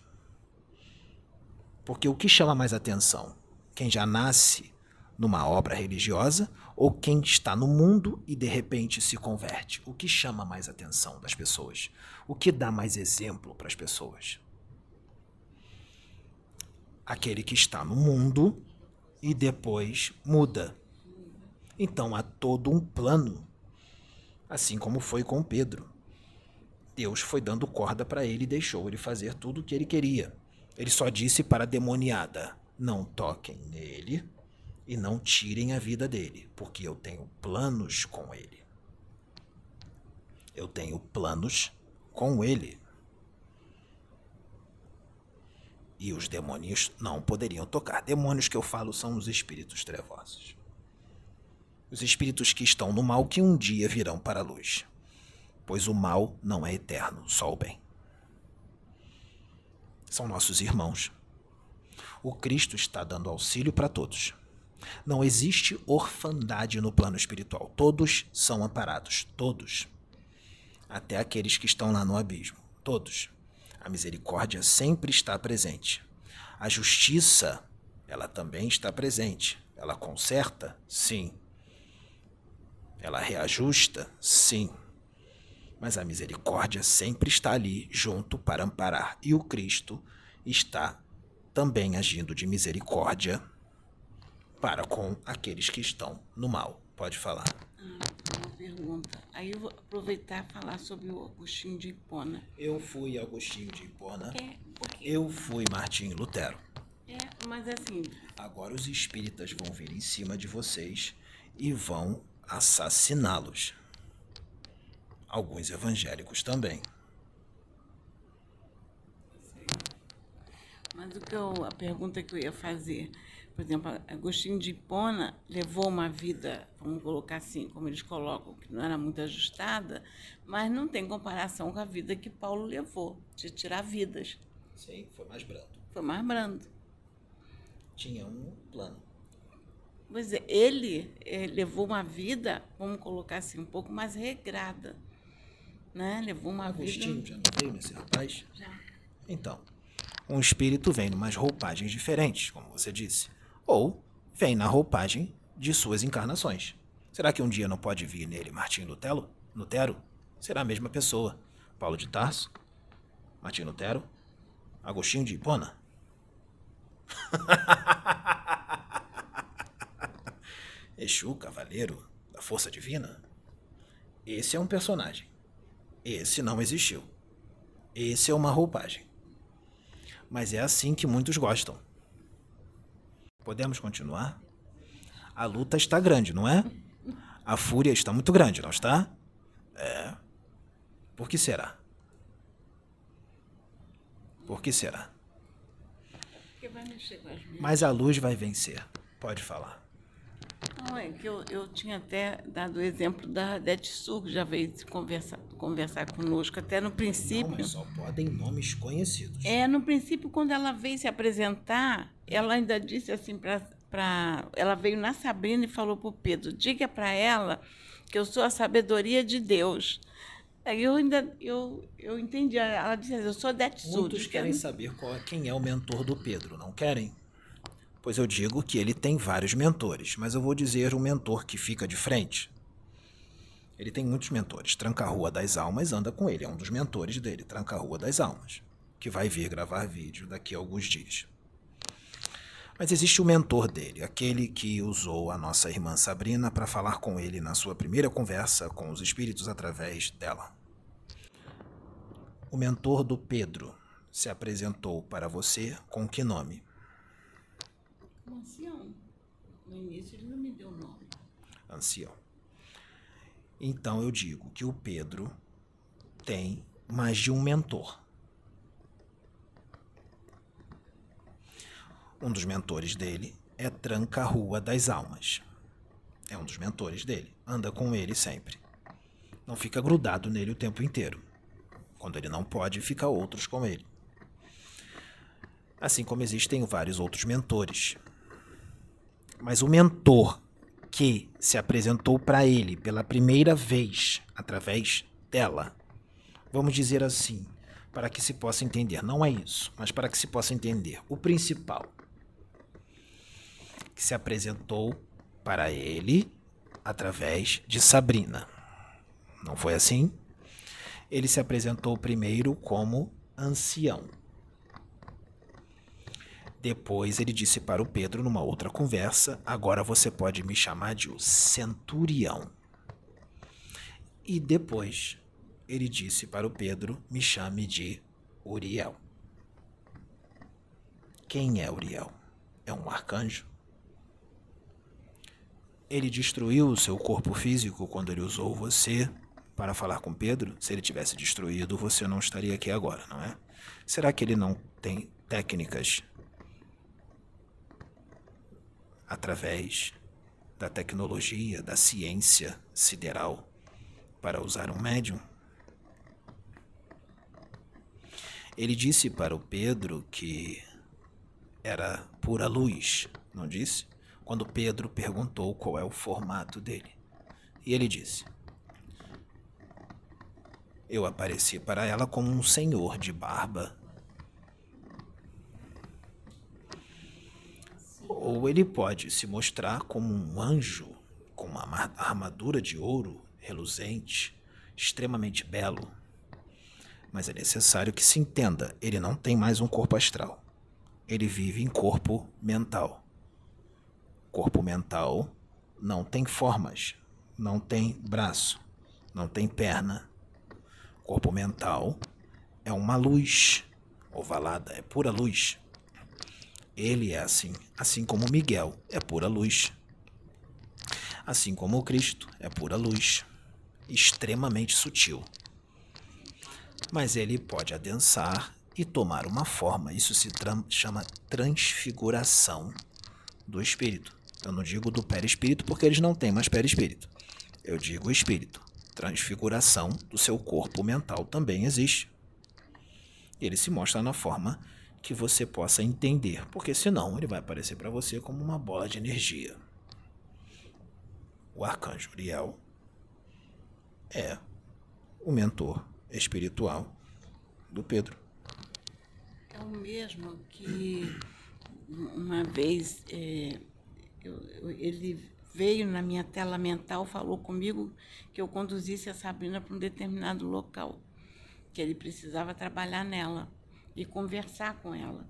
Speaker 2: Porque o que chama mais atenção? Quem já nasce numa obra religiosa ou quem está no mundo e de repente se converte? O que chama mais atenção das pessoas? O que dá mais exemplo para as pessoas? Aquele que está no mundo e depois muda. Então há todo um plano, assim como foi com Pedro. Deus foi dando corda para ele e deixou ele fazer tudo o que ele queria. Ele só disse para a demoniada: não toquem nele e não tirem a vida dele, porque eu tenho planos com ele. Eu tenho planos com ele. E os demônios não poderiam tocar. Demônios que eu falo são os espíritos trevosos. Os espíritos que estão no mal que um dia virão para a luz. Pois o mal não é eterno, só o bem. São nossos irmãos. O Cristo está dando auxílio para todos. Não existe orfandade no plano espiritual. Todos são amparados. Todos. Até aqueles que estão lá no abismo. Todos. A misericórdia sempre está presente. A justiça, ela também está presente. Ela conserta? Sim. Ela reajusta? Sim. Mas a misericórdia sempre está ali junto para amparar. E o Cristo está também agindo de misericórdia para com aqueles que estão no mal. Pode falar.
Speaker 1: Ah, uma pergunta. Aí eu vou aproveitar e falar sobre o Agostinho de Hipona.
Speaker 2: Eu fui Agostinho de Hipona.
Speaker 1: É, porque...
Speaker 2: Eu fui Martinho Lutero.
Speaker 1: É, mas assim.
Speaker 2: Agora os espíritas vão vir em cima de vocês e vão assassiná-los. Alguns evangélicos também.
Speaker 1: Mas o que eu, a pergunta que eu ia fazer, por exemplo, Agostinho de Hipona levou uma vida, vamos colocar assim, como eles colocam, que não era muito ajustada, mas não tem comparação com a vida que Paulo levou, de tirar vidas.
Speaker 2: Sim, foi mais brando.
Speaker 1: Foi mais brando.
Speaker 2: Tinha um plano.
Speaker 1: Pois é, ele eh, levou uma vida, vamos colocar assim, um pouco mais regrada. Né? Levou uma
Speaker 2: Agostinho
Speaker 1: vida.
Speaker 2: já não veio nesse rapaz?
Speaker 1: Já.
Speaker 2: Então, um espírito vem numas roupagens diferentes, como você disse, ou vem na roupagem de suas encarnações. Será que um dia não pode vir nele Martim Lutero? Lutero? Será a mesma pessoa. Paulo de Tarso? Martim Lutero? Agostinho de Hipona? [LAUGHS] Exu, cavaleiro da força divina? Esse é um personagem. Esse não existiu. Esse é uma roupagem. Mas é assim que muitos gostam. Podemos continuar? A luta está grande, não é? A fúria está muito grande, não está? É. Por que será? Por que será? Mas a luz vai vencer. Pode falar.
Speaker 1: Não, é que eu, eu tinha até dado o exemplo da Detsu, que já veio conversar, conversar conosco, até no princípio. Não,
Speaker 2: mas só podem nomes conhecidos.
Speaker 1: É, no princípio, quando ela veio se apresentar, ela ainda disse assim para. Ela veio na Sabrina e falou para o Pedro: diga para ela que eu sou a sabedoria de Deus. Aí eu ainda eu, eu entendi. Ela disse: assim, eu sou Detsu.
Speaker 2: Muitos querem saber qual, quem é o mentor do Pedro, não querem? Pois eu digo que ele tem vários mentores, mas eu vou dizer o mentor que fica de frente. Ele tem muitos mentores. Tranca-Rua das Almas anda com ele, é um dos mentores dele, Tranca-Rua das Almas, que vai vir gravar vídeo daqui a alguns dias. Mas existe o mentor dele, aquele que usou a nossa irmã Sabrina para falar com ele na sua primeira conversa com os espíritos através dela. O mentor do Pedro se apresentou para você com que nome?
Speaker 1: Um ancião. No início ele não me deu nome.
Speaker 2: Ancião. Então eu digo que o Pedro tem mais de um mentor. Um dos mentores dele é Tranca-Rua das Almas. É um dos mentores dele. Anda com ele sempre. Não fica grudado nele o tempo inteiro. Quando ele não pode, fica outros com ele. Assim como existem vários outros mentores. Mas o mentor que se apresentou para ele pela primeira vez através dela, vamos dizer assim, para que se possa entender, não é isso, mas para que se possa entender, o principal que se apresentou para ele através de Sabrina. Não foi assim? Ele se apresentou primeiro como ancião. Depois ele disse para o Pedro, numa outra conversa: Agora você pode me chamar de o centurião. E depois ele disse para o Pedro: Me chame de Uriel. Quem é Uriel? É um arcanjo? Ele destruiu o seu corpo físico quando ele usou você para falar com Pedro? Se ele tivesse destruído, você não estaria aqui agora, não é? Será que ele não tem técnicas através da tecnologia, da ciência sideral, para usar um médium. Ele disse para o Pedro que era pura luz, não disse? Quando Pedro perguntou qual é o formato dele. E ele disse: Eu apareci para ela como um senhor de barba Ou ele pode se mostrar como um anjo com uma armadura de ouro reluzente, extremamente belo. Mas é necessário que se entenda: ele não tem mais um corpo astral. Ele vive em corpo mental. Corpo mental não tem formas, não tem braço, não tem perna. Corpo mental é uma luz ovalada, é pura luz. Ele é assim, assim como Miguel é pura luz. Assim como o Cristo é pura luz, extremamente sutil. Mas ele pode adensar e tomar uma forma. Isso se chama transfiguração do espírito. Eu não digo do perispírito porque eles não têm mais perispírito. Eu digo espírito. Transfiguração do seu corpo mental também existe. Ele se mostra na forma que você possa entender, porque senão ele vai aparecer para você como uma bola de energia. O arcanjo Uriel é o mentor espiritual do Pedro.
Speaker 1: É o mesmo que uma vez é, eu, eu, ele veio na minha tela mental, falou comigo que eu conduzisse a Sabrina para um determinado local, que ele precisava trabalhar nela e conversar com ela.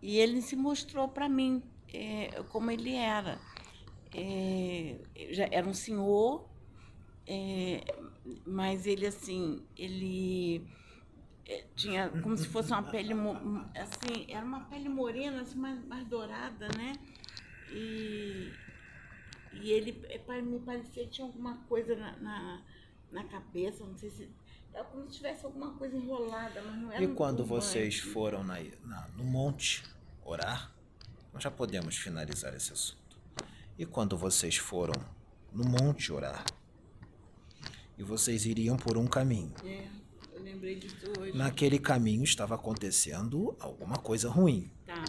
Speaker 1: E ele se mostrou para mim é, como ele era. É, já era um senhor, é, mas ele assim, ele é, tinha como se fosse uma pele assim, era uma pele morena, assim, mais, mais dourada, né? E, e ele é, me parecia tinha alguma coisa na, na, na cabeça, não sei se é como se tivesse alguma coisa enrolada, mas não era
Speaker 2: E quando vocês foram na, na, no monte orar, nós já podemos finalizar esse assunto. E quando vocês foram no monte orar, e vocês iriam por um caminho.
Speaker 1: É, eu lembrei disso hoje.
Speaker 2: Naquele caminho estava acontecendo alguma coisa ruim.
Speaker 1: Tá.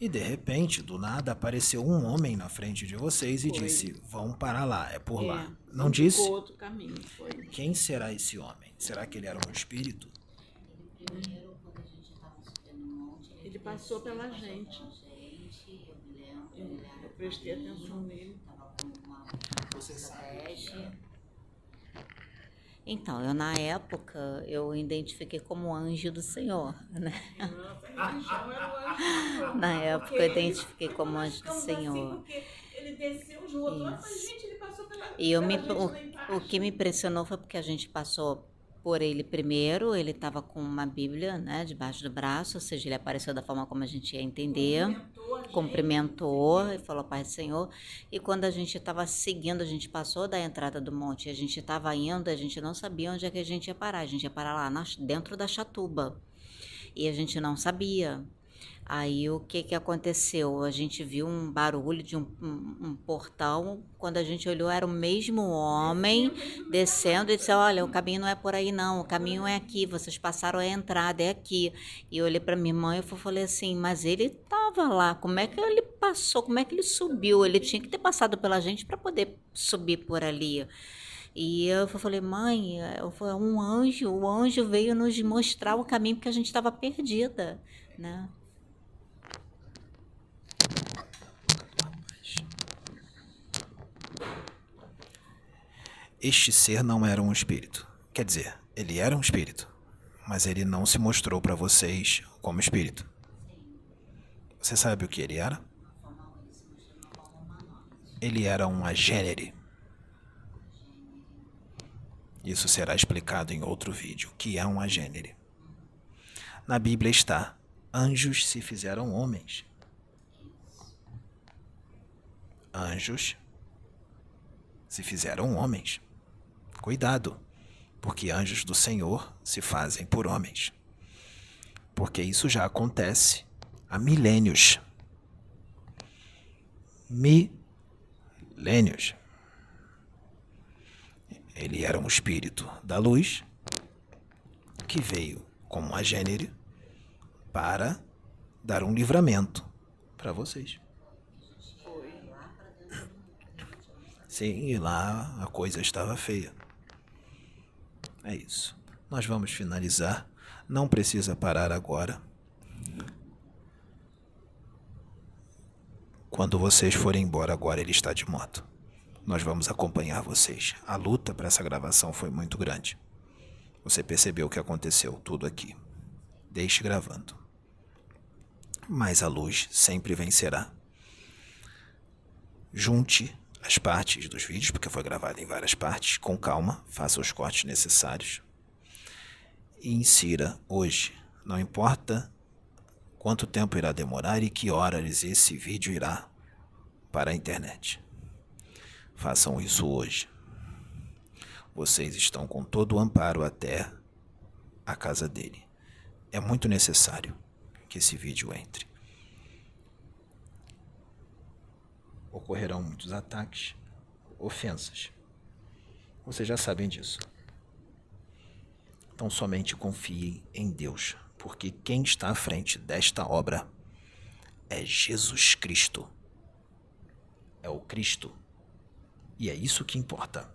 Speaker 2: E de repente, do nada, apareceu um homem na frente de vocês e foi. disse: Vão para lá, é por é, lá. Não disse?
Speaker 1: outro caminho, foi.
Speaker 2: Quem será esse homem? Será que ele era um espírito?
Speaker 1: Ele passou pela gente. Eu prestei atenção nele. Você sabe?
Speaker 3: Então, eu na época eu identifiquei como anjo do Senhor, né? [LAUGHS] na época eu identifiquei como anjo do Senhor.
Speaker 1: Passou pela
Speaker 3: E eu me, o, o que me impressionou foi porque a gente passou por ele primeiro, ele estava com uma Bíblia, né, debaixo do braço, ou seja, ele apareceu da forma como a gente ia entender, cumprimentou, cumprimentou e falou Pai do Senhor. E quando a gente estava seguindo, a gente passou da entrada do monte, a gente estava indo, a gente não sabia onde é que a gente ia parar, a gente ia parar lá na, dentro da chatuba. E a gente não sabia. Aí o que que aconteceu? A gente viu um barulho de um, um, um, portão. Quando a gente olhou, era o mesmo homem descendo e disse: Olha, o caminho não é por aí, não. O caminho é aqui. Vocês passaram a entrada, é aqui. E eu olhei para minha mãe e falei assim: Mas ele estava lá. Como é que ele passou? Como é que ele subiu? Ele tinha que ter passado pela gente para poder subir por ali. E eu falei, mãe, um anjo, o anjo veio nos mostrar o caminho porque a gente estava perdida, né?
Speaker 2: Este ser não era um espírito. Quer dizer, ele era um espírito, mas ele não se mostrou para vocês como espírito. Você sabe o que ele era? Ele era um agênere. Isso será explicado em outro vídeo, que é um agênere. Na Bíblia está: anjos se fizeram homens. Anjos se fizeram homens. Cuidado, porque anjos do Senhor se fazem por homens. Porque isso já acontece há milênios. Milênios. Ele era um espírito da luz que veio como a gênero para dar um livramento para vocês. Sim, e lá a coisa estava feia. É isso. Nós vamos finalizar. Não precisa parar agora. Quando vocês forem embora agora, ele está de moto. Nós vamos acompanhar vocês. A luta para essa gravação foi muito grande. Você percebeu o que aconteceu tudo aqui. Deixe gravando. Mas a luz sempre vencerá. Junte as partes dos vídeos, porque foi gravado em várias partes, com calma, faça os cortes necessários e insira hoje. Não importa quanto tempo irá demorar e que horas esse vídeo irá para a internet. Façam isso hoje. Vocês estão com todo o amparo até a casa dele. É muito necessário que esse vídeo entre. Ocorrerão muitos ataques, ofensas. Vocês já sabem disso. Então somente confiem em Deus, porque quem está à frente desta obra é Jesus Cristo. É o Cristo. E é isso que importa.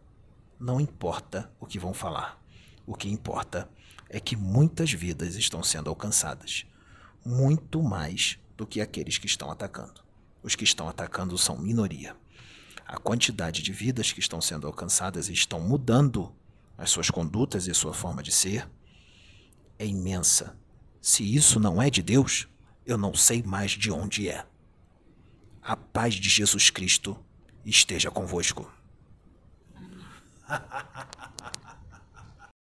Speaker 2: Não importa o que vão falar. O que importa é que muitas vidas estão sendo alcançadas, muito mais do que aqueles que estão atacando. Os que estão atacando são minoria. A quantidade de vidas que estão sendo alcançadas e estão mudando as suas condutas e sua forma de ser é imensa. Se isso não é de Deus, eu não sei mais de onde é. A paz de Jesus Cristo esteja convosco. [LAUGHS]